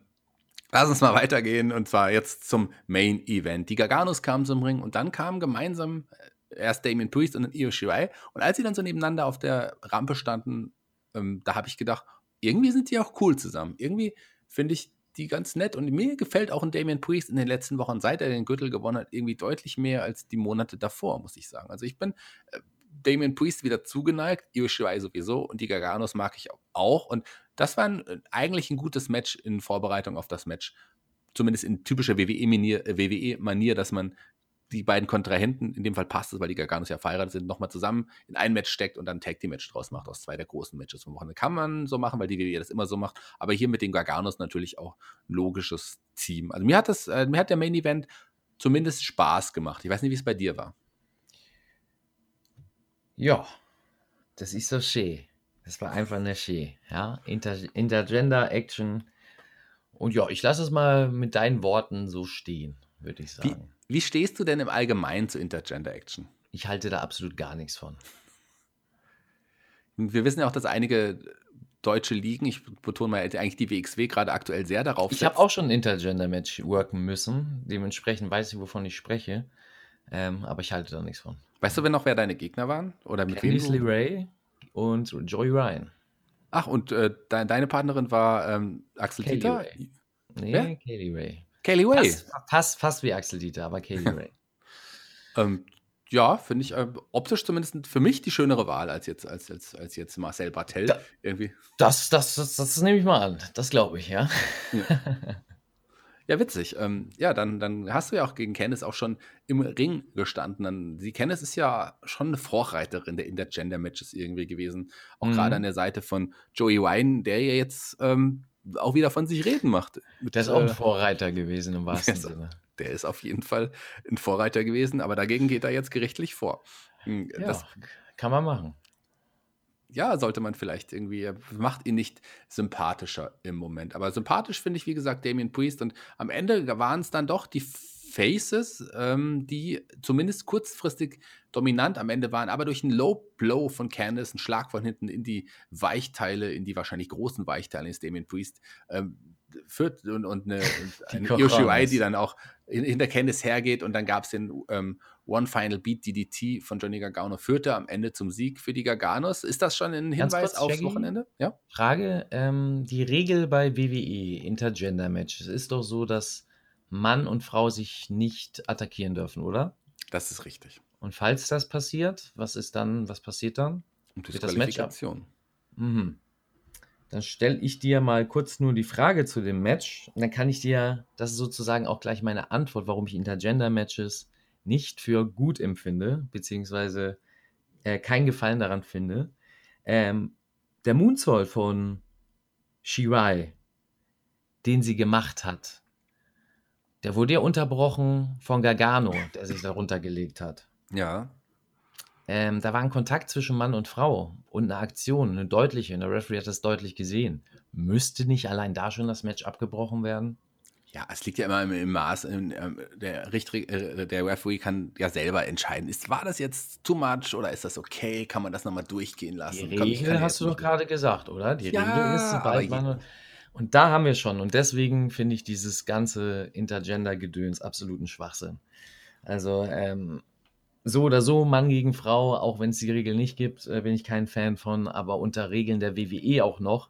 lass uns mal weitergehen und zwar jetzt zum Main Event. Die Garganos kamen zum Ring und dann kamen gemeinsam äh, erst Damien Priest und dann Io Shirai. Und als sie dann so nebeneinander auf der Rampe standen, ähm, da habe ich gedacht, irgendwie sind die auch cool zusammen. Irgendwie finde ich die ganz nett und mir gefällt auch ein Damien Priest in den letzten Wochen, seit er den Gürtel gewonnen hat, irgendwie deutlich mehr als die Monate davor, muss ich sagen. Also ich bin äh, Damien Priest wieder zugeneigt, Io sowieso und die Garganos mag ich auch und das war ein, äh, eigentlich ein gutes Match in Vorbereitung auf das Match. Zumindest in typischer WWE-Manier, WWE dass man die beiden Kontrahenten, in dem Fall passt es, weil die Garganos ja verheiratet sind, nochmal zusammen in ein Match steckt und dann Tag Team Match draus macht aus zwei der großen Matches vom Wochenende. Kann man so machen, weil die WWE das immer so macht. Aber hier mit den Garganos natürlich auch ein logisches Team. Also mir hat das, äh, mir hat der Main Event zumindest Spaß gemacht. Ich weiß nicht, wie es bei dir war. Ja, das ist so schön. Das war einfach eine schön. Ja, Inter Intergender Action. Und ja, ich lasse es mal mit deinen Worten so stehen, würde ich sagen. Wie wie stehst du denn im Allgemeinen zu Intergender Action? Ich halte da absolut gar nichts von. Wir wissen ja auch, dass einige deutsche Ligen, ich betone mal eigentlich die WXW gerade aktuell sehr darauf Ich habe auch schon ein Intergender-Match worken müssen. Dementsprechend weiß ich, wovon ich spreche. Ähm, aber ich halte da nichts von. Weißt du wenn noch, wer deine Gegner waren? Oder mit Candice wem? Ray und Joey Ryan. Ach, und äh, de deine Partnerin war ähm, Axel Kaylee Dieter? Ray. Nee, wer? Kaylee Ray. Kaylee Ray. Fast, fast, fast wie Axel Dieter, aber Kaylee [LAUGHS] Ray. ähm, ja, finde ich äh, optisch zumindest für mich die schönere Wahl als jetzt, als, als, als jetzt Marcel Bartel. Da, irgendwie. Das, das, das, das nehme ich mal an. Das glaube ich, ja. Ja, ja witzig. Ähm, ja, dann, dann hast du ja auch gegen Candice auch schon im Ring gestanden. Dann, die Candice ist ja schon eine Vorreiterin der Intergender-Matches irgendwie gewesen. Auch mhm. gerade an der Seite von Joey Wine, der ja jetzt ähm, auch wieder von sich reden macht. Mit, der ist auch ein äh, Vorreiter gewesen im wahrsten [LAUGHS] der Sinne. Der ist auf jeden Fall ein Vorreiter gewesen, aber dagegen geht er jetzt gerichtlich vor. Hm, das, ja, kann man machen. Ja, sollte man vielleicht irgendwie, macht ihn nicht sympathischer im Moment. Aber sympathisch finde ich, wie gesagt, Damien Priest. Und am Ende waren es dann doch die Faces, ähm, die zumindest kurzfristig dominant am Ende waren, aber durch einen Low Blow von Candice, einen Schlag von hinten in die Weichteile, in die wahrscheinlich großen Weichteile ist Damien Priest, ähm, führt und, und eine, [LAUGHS] eine Yoshirai, die dann auch hinter Candice hergeht und dann gab es den ähm, One Final Beat DDT von Johnny Gargano, führte am Ende zum Sieg für die Garganos. Ist das schon ein Hinweis kurz, aufs Shaggy, Wochenende? Ja? Frage, ähm, die Regel bei WWE, Intergender Matches, ist doch so, dass Mann und Frau sich nicht attackieren dürfen, oder? Das ist richtig. Und falls das passiert, was ist dann, was passiert dann? Wird das Match Mhm. Dann stelle ich dir mal kurz nur die Frage zu dem Match. Und dann kann ich dir, das ist sozusagen auch gleich meine Antwort, warum ich Intergender-Matches nicht für gut empfinde, beziehungsweise äh, keinen Gefallen daran finde. Ähm, der Moonsault von Shirai, den sie gemacht hat, der wurde ja unterbrochen von Gargano, der sich darunter gelegt hat. Ja. Ähm, da war ein Kontakt zwischen Mann und Frau und eine Aktion, eine deutliche, und der Referee hat das deutlich gesehen. Müsste nicht allein da schon das Match abgebrochen werden? Ja, es liegt ja immer im, im Maß. In, ähm, der, Richter, äh, der Referee kann ja selber entscheiden. Ist, war das jetzt too much oder ist das okay? Kann man das nochmal durchgehen lassen? Die Regel hast du doch gerade gesagt, oder? Die ja, Regel ist, sobald man. Und da haben wir schon. Und deswegen finde ich dieses ganze Intergender-Gedöns absoluten Schwachsinn. Also, ähm, so oder so, Mann gegen Frau, auch wenn es die Regel nicht gibt, äh, bin ich kein Fan von, aber unter Regeln der WWE auch noch,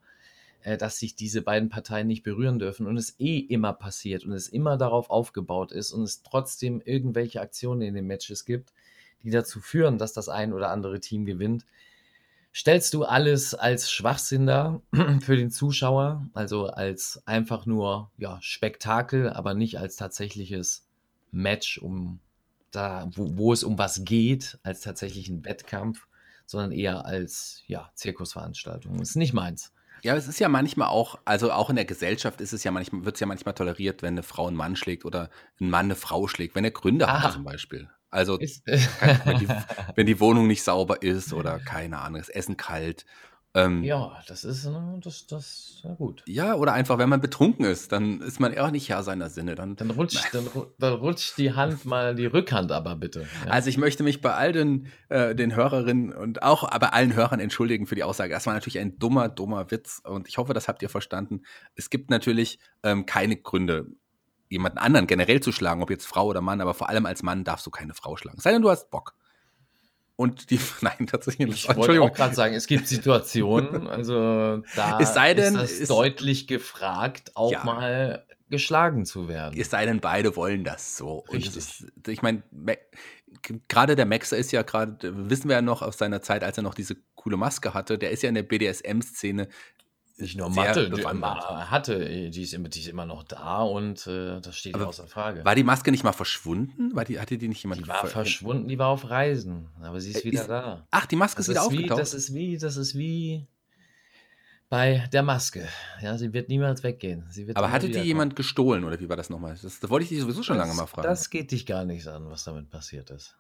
äh, dass sich diese beiden Parteien nicht berühren dürfen und es eh immer passiert und es immer darauf aufgebaut ist und es trotzdem irgendwelche Aktionen in den Matches gibt, die dazu führen, dass das ein oder andere Team gewinnt. Stellst du alles als Schwachsinn dar [CLEARS THROAT] für den Zuschauer, also als einfach nur ja, Spektakel, aber nicht als tatsächliches Match um da, wo, wo es um was geht, als tatsächlich ein Wettkampf, sondern eher als ja, Zirkusveranstaltung. Das ist nicht meins. Ja, es ist ja manchmal auch, also auch in der Gesellschaft ist es ja manchmal, wird es ja manchmal toleriert, wenn eine Frau einen Mann schlägt oder ein Mann eine Frau schlägt, wenn er Gründe Aha. hat zum Beispiel. Also wenn, die, [LAUGHS] wenn die Wohnung nicht sauber ist oder keine Ahnung, das Essen kalt ähm, ja, das ist ne, das, das ja gut. Ja, oder einfach, wenn man betrunken ist, dann ist man auch nicht Herr seiner Sinne. Dann, dann, rutscht, [LAUGHS] dann, dann, rutscht die Hand mal die Rückhand aber bitte. Ja. Also ich möchte mich bei all den, äh, den Hörerinnen und auch bei allen Hörern entschuldigen für die Aussage. Das war natürlich ein dummer, dummer Witz und ich hoffe, das habt ihr verstanden. Es gibt natürlich ähm, keine Gründe, jemanden anderen generell zu schlagen, ob jetzt Frau oder Mann, aber vor allem als Mann darfst du keine Frau schlagen. Sei denn, du hast Bock. Und die, [LAUGHS] nein, tatsächlich. Ich wollte auch gerade sagen, es gibt Situationen, also da [LAUGHS] es sei denn, ist es deutlich gefragt, auch ja. mal geschlagen zu werden. Es sei denn, beide wollen das so. Richtig. Ist, ich meine, gerade der Maxer ist ja gerade, wissen wir ja noch aus seiner Zeit, als er noch diese coole Maske hatte, der ist ja in der BDSM-Szene nicht nur Mathe, die hatte, die ist, immer, die ist immer noch da und äh, das steht aber außer Frage. War die Maske nicht mal verschwunden? War die, hatte die nicht jemand Die war verschwunden, die war auf Reisen, aber sie ist äh, wieder ist, da. Ach, die Maske das ist wieder ist aufgetaucht? Wie, das ist wie, das ist wie bei der Maske. Ja, sie wird niemals weggehen. aber hatte die jemand gestohlen oder wie war das nochmal? Das, das wollte ich dich sowieso schon das, lange mal fragen. Das geht dich gar nichts an, was damit passiert ist.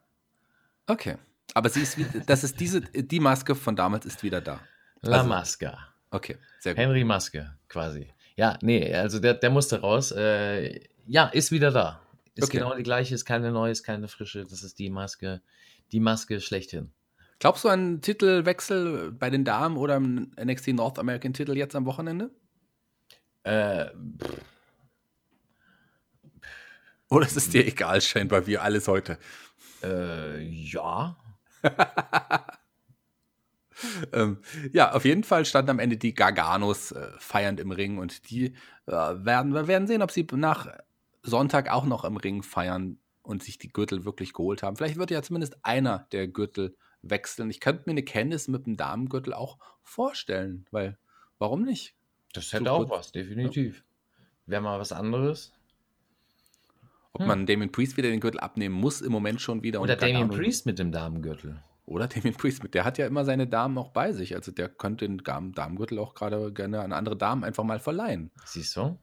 Okay. Aber sie ist, das ist diese, die Maske von damals ist wieder da. La also, Masca. Okay, sehr gut. Henry Maske, quasi. Ja, nee, also der, der musste raus. Äh, ja, ist wieder da. Ist okay. genau die gleiche, ist keine neue, ist keine frische. Das ist die Maske, die Maske schlechthin. Glaubst du an Titelwechsel bei den Damen oder im NXT North American Titel jetzt am Wochenende? Äh, Oder ist es dir egal, scheinbar wie alles heute? Äh, ja. [LAUGHS] ähm, ja, auf jeden Fall standen am Ende die Garganos äh, feiernd im Ring und die äh, werden, wir werden sehen, ob sie nach Sonntag auch noch im Ring feiern und sich die Gürtel wirklich geholt haben. Vielleicht wird ja zumindest einer der Gürtel wechseln. Ich könnte mir eine Kenntnis mit dem Damengürtel auch vorstellen, weil warum nicht? Das hätte so auch was, definitiv. Ja. Wäre mal was anderes. Ob hm. man Damien Priest wieder den Gürtel abnehmen muss, im Moment schon wieder. Oder Damien Priest mit dem Damengürtel. Oder Damien Priest, der hat ja immer seine Damen auch bei sich. Also der könnte den Damengürtel auch gerade gerne an andere Damen einfach mal verleihen. Siehst du?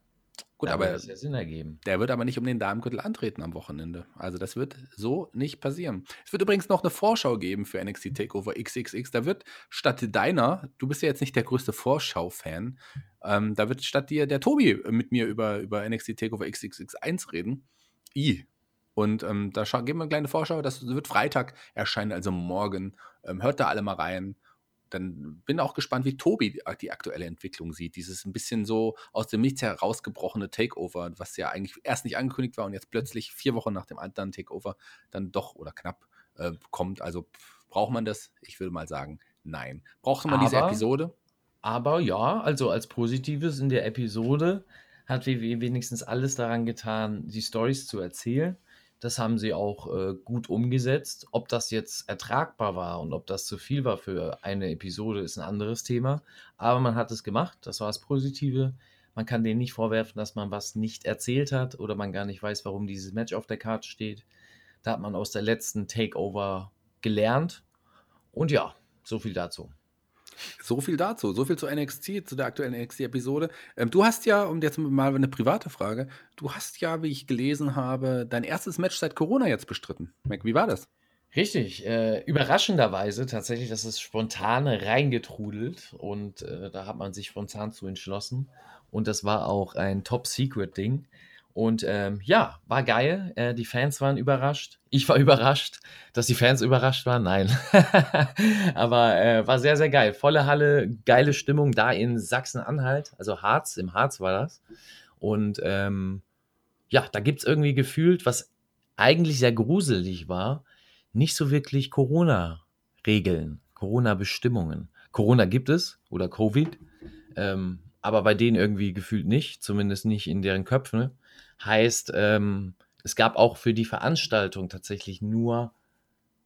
Gut, da aber das ja Sinn ergeben. der wird aber nicht um den Damengürtel antreten am Wochenende. Also das wird so nicht passieren. Es wird übrigens noch eine Vorschau geben für NXT Takeover XXX. Da wird statt deiner, du bist ja jetzt nicht der größte Vorschau-Fan, ähm, da wird statt dir der Tobi mit mir über, über NXT Takeover XXX 1 reden. I, Und ähm, da geben wir eine kleine Vorschau. Das wird Freitag erscheinen, also morgen. Ähm, hört da alle mal rein. Dann bin auch gespannt, wie Tobi die, aktuelle Entwicklung sieht. Dieses ein bisschen so aus dem Nichts herausgebrochene Takeover, was ja eigentlich erst nicht angekündigt war und jetzt plötzlich vier Wochen nach dem anderen Takeover dann doch oder knapp äh, kommt. Also braucht man das? Ich würde mal sagen, nein. Braucht man Aber- diese Episode? Aber ja, also als Positives in der Episode hat WWE wenigstens alles daran getan, die Stories zu erzählen. Das haben sie auch äh, gut umgesetzt. Ob das jetzt ertragbar war und ob das zu viel war für eine Episode, ist ein anderes Thema. Aber man hat es gemacht, das war das Positive. Man kann denen nicht vorwerfen, dass man was nicht erzählt hat oder man gar nicht weiß, warum dieses Match auf der Karte steht. Da hat man aus der letzten Takeover gelernt. Und ja, so viel dazu. So viel dazu, so viel zu NXT, zu der aktuellen NXT-Episode. Ähm, du hast ja, um jetzt mal eine private Frage, du hast ja, wie ich gelesen habe, dein erstes Match seit Corona jetzt bestritten. Mac, wie war das? Richtig, äh, überraschenderweise tatsächlich, das ist spontan reingetrudelt und äh, da hat man sich spontan zu entschlossen und das war auch ein Top-Secret-Ding und ähm, ja, war geil, äh, die Fans waren überrascht, ich war [LAUGHS] überrascht, dass die Fans überrascht waren, nein, [LAUGHS] aber äh, war sehr, sehr geil, volle Halle, geile Stimmung da in Sachsen-Anhalt, also Harz, im Harz war das. Und ähm, ja, da gibt es irgendwie gefühlt, was eigentlich sehr gruselig war, nicht so wirklich Corona-Regeln, Corona-Bestimmungen. Corona gibt es oder Covid, ähm, aber bei denen irgendwie gefühlt nicht, zumindest nicht in deren Köpfen. Heißt, ähm, es gab auch für die Veranstaltung tatsächlich nur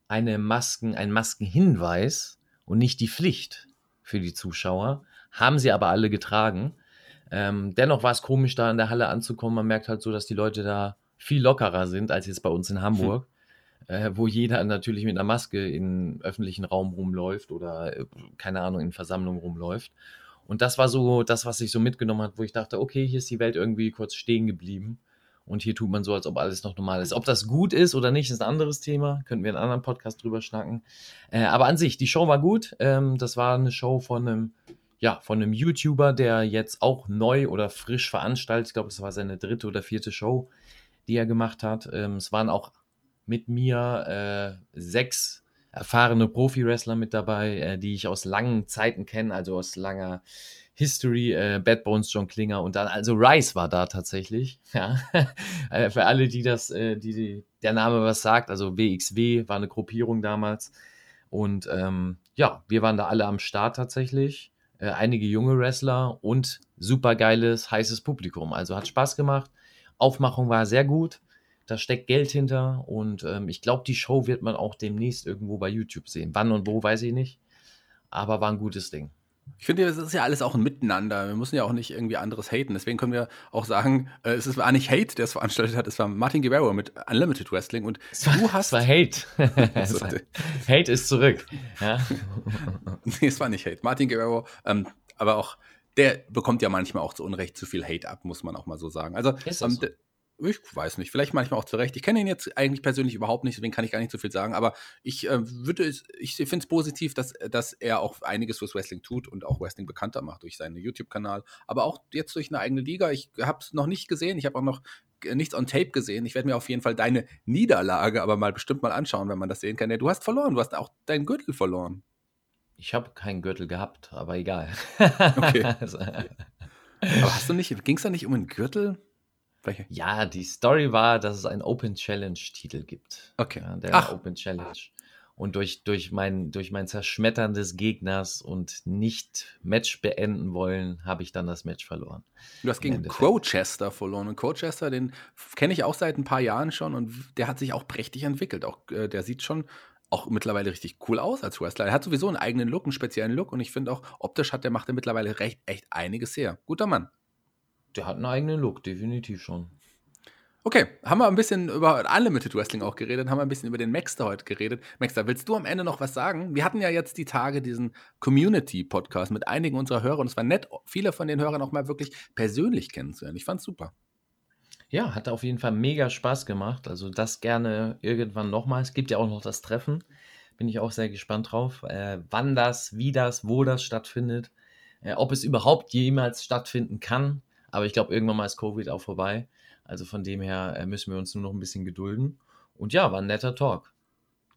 eine Masken, einen Maskenhinweis und nicht die Pflicht für die Zuschauer. Haben sie aber alle getragen. Ähm, dennoch war es komisch, da in der Halle anzukommen. Man merkt halt so, dass die Leute da viel lockerer sind als jetzt bei uns in Hamburg, äh, wo jeder natürlich mit einer Maske im öffentlichen Raum rumläuft oder, äh, keine Ahnung, in Versammlungen rumläuft. Und das war so das, was sich so mitgenommen hat, wo ich dachte, okay, hier ist die Welt irgendwie kurz stehen geblieben. Und hier tut man so, als ob alles noch normal ist. Ob das gut ist oder nicht, ist ein anderes Thema. Könnten wir in einem anderen Podcast drüber schnacken. Äh, aber an sich, die Show war gut. Ähm, das war eine Show von einem, ja, von einem YouTuber, der jetzt auch neu oder frisch veranstaltet. Ich glaube, es war seine dritte oder vierte Show, die er gemacht hat. Ähm, es waren auch mit mir äh, sechs erfahrene Profi-Wrestler mit dabei, äh, die ich aus langen Zeiten kenne, also aus langer History, äh, Bad Bones, John Klinger und dann, also Rice war da tatsächlich. [LAUGHS] Ja. Äh, Für alle, die das, äh, die, die der Name was sagt, also WXW war eine Gruppierung damals. Und ähm, ja, wir waren da alle am Start tatsächlich. Äh, einige junge Wrestler und super geiles, heißes Publikum. Also hat Spaß gemacht. Aufmachung war sehr gut. Da steckt Geld hinter und ähm, ich glaube, die Show wird man auch demnächst irgendwo bei YouTube sehen. Wann und wo, weiß ich nicht. Aber war ein gutes Ding. Ich finde, es ist ja alles auch ein Miteinander. Wir müssen ja auch nicht irgendwie anderes haten. Deswegen können wir auch sagen, äh, es war nicht Hate, der es veranstaltet hat, es war Martin Guerrero mit Unlimited Wrestling. Und Es war, du hast. es war Hate. [LAUGHS] Es war- Hate ist zurück. Ja. [LAUGHS] nee, es war nicht Hate. Martin Guerrero, ähm, aber auch, der bekommt ja manchmal auch zu Unrecht zu viel Hate ab, muss man auch mal so sagen. Also, ähm, so? Ich weiß nicht, vielleicht manchmal auch zu Recht. Ich kenne ihn jetzt eigentlich persönlich überhaupt nicht, deswegen kann ich gar nicht so viel sagen, aber ich äh, würde es, ich finde es positiv, dass, dass er auch einiges fürs Wrestling tut und auch Wrestling bekannter macht durch seinen YouTube-Kanal, aber auch jetzt durch eine eigene Liga. Ich habe es noch nicht gesehen, ich habe auch noch nichts on Tape gesehen. Ich werde mir auf jeden Fall deine Niederlage aber mal bestimmt mal anschauen, wenn man das sehen kann. Ja, du hast verloren, du hast auch deinen Gürtel verloren. Ich habe keinen Gürtel gehabt, aber egal. Okay. [LAUGHS] Also, Aber hast du nicht, ging es da nicht um einen Gürtel? Welche? ja, die Story war, dass es einen Open Challenge-Titel gibt. Okay. Ja, der Ach. Open Challenge. Und durch, durch, mein, durch mein Zerschmettern des Gegners und nicht Match beenden wollen, habe ich dann das Match verloren. Du hast gegen. Crowchester verloren. Und Crowchester, den kenne ich auch seit ein paar Jahren schon und der hat sich auch prächtig entwickelt. Auch, äh, der sieht schon auch mittlerweile richtig cool aus als Wrestler. Er hat sowieso einen eigenen Look, einen speziellen Look und ich finde auch optisch hat der macht er mittlerweile recht echt einiges her. Guter Mann. Der hat einen eigenen Look, definitiv schon. Okay, haben wir ein bisschen über Unlimited Wrestling auch geredet, haben wir ein bisschen über den Maxter heute geredet. Maxter, willst du am Ende noch was sagen? Wir hatten ja jetzt die Tage diesen Community-Podcast mit einigen unserer Hörer und es war nett, viele von den Hörern auch mal wirklich persönlich kennenzulernen. Ich fand's super. Ja, hat auf jeden Fall mega Spaß gemacht. Also das gerne irgendwann nochmal. Es gibt ja auch noch das Treffen. Bin ich auch sehr gespannt drauf. Äh, wann das, wie das, wo das stattfindet. Äh, ob es überhaupt jemals stattfinden kann. Aber ich glaube, irgendwann mal ist Covid auch vorbei. Also von dem her äh, müssen wir uns nur noch ein bisschen gedulden. Und ja, war ein netter Talk.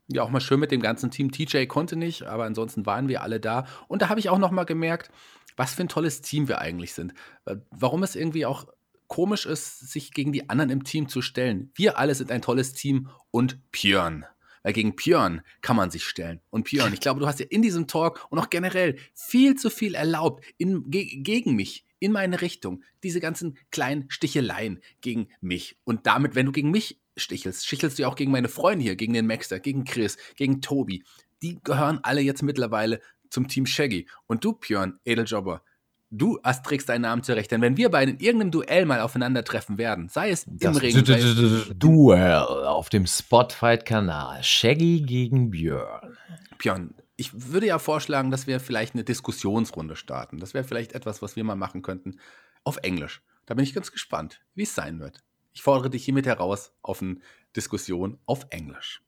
Ja, auch mal schön mit dem ganzen Team. TJ konnte nicht, aber ansonsten waren wir alle da. Und da habe ich auch noch mal gemerkt, was für ein tolles Team wir eigentlich sind. Äh, warum es irgendwie auch komisch ist, sich gegen die anderen im Team zu stellen. Wir alle sind ein tolles Team und Björn. Weil gegen Björn kann man sich stellen. Und Björn, ich glaube, du hast ja in diesem Talk und auch generell viel zu viel erlaubt in, ge gegen mich, in meine Richtung. Diese ganzen kleinen Sticheleien gegen mich. Und damit, wenn du gegen mich stichelst, stichelst du ja auch gegen meine Freunde hier, gegen den Maxter, gegen Chris, gegen Tobi. Die gehören alle jetzt mittlerweile zum Team Shaggy. Und du, Björn, Edeljobber, du trägst deinen Namen zurecht. Denn wenn wir beide in irgendeinem Duell mal aufeinandertreffen werden, sei es im Das Ring, sei es Duell auf dem Spotfight-Kanal. Shaggy gegen Björn. Björn, ich würde ja vorschlagen, dass wir vielleicht eine Diskussionsrunde starten. Das wäre vielleicht etwas, was wir mal machen könnten auf Englisch. Da bin ich ganz gespannt, wie es sein wird. Ich fordere dich hiermit heraus auf eine Diskussion auf Englisch.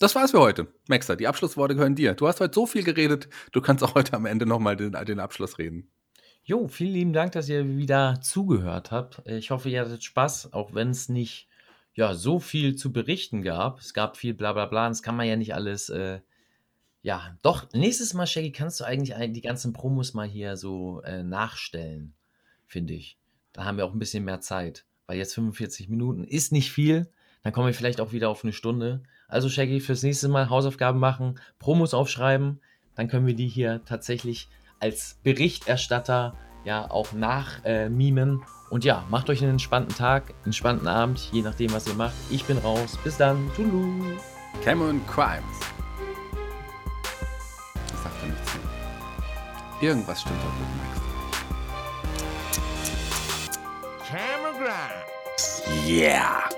Das war's für heute. Maxer, die Abschlussworte gehören dir. Du hast heute so viel geredet, du kannst auch heute am Ende nochmal den, den Abschluss reden. Jo, vielen lieben Dank, dass ihr wieder zugehört habt. Ich hoffe, ihr hattet Spaß, auch wenn es nicht ja, so viel zu berichten gab. Es gab viel bla bla bla. Das kann man ja nicht alles. Äh, ja, doch, nächstes Mal, Shaggy, kannst du eigentlich die ganzen Promos mal hier so äh, nachstellen, finde ich. Da haben wir auch ein bisschen mehr Zeit. Weil jetzt 45 Minuten ist nicht viel. Dann kommen wir vielleicht auch wieder auf eine Stunde. Also, Shaggy, fürs nächste Mal Hausaufgaben machen, Promos aufschreiben. Dann können wir die hier tatsächlich als Berichterstatter ja auch nachmimen. Und ja, macht euch einen entspannten Tag, einen entspannten Abend, je nachdem, was ihr macht. Ich bin raus. Bis dann. Tulu. Cameron Crimes. Irgendwas stimmt doch mit Max. Yeah!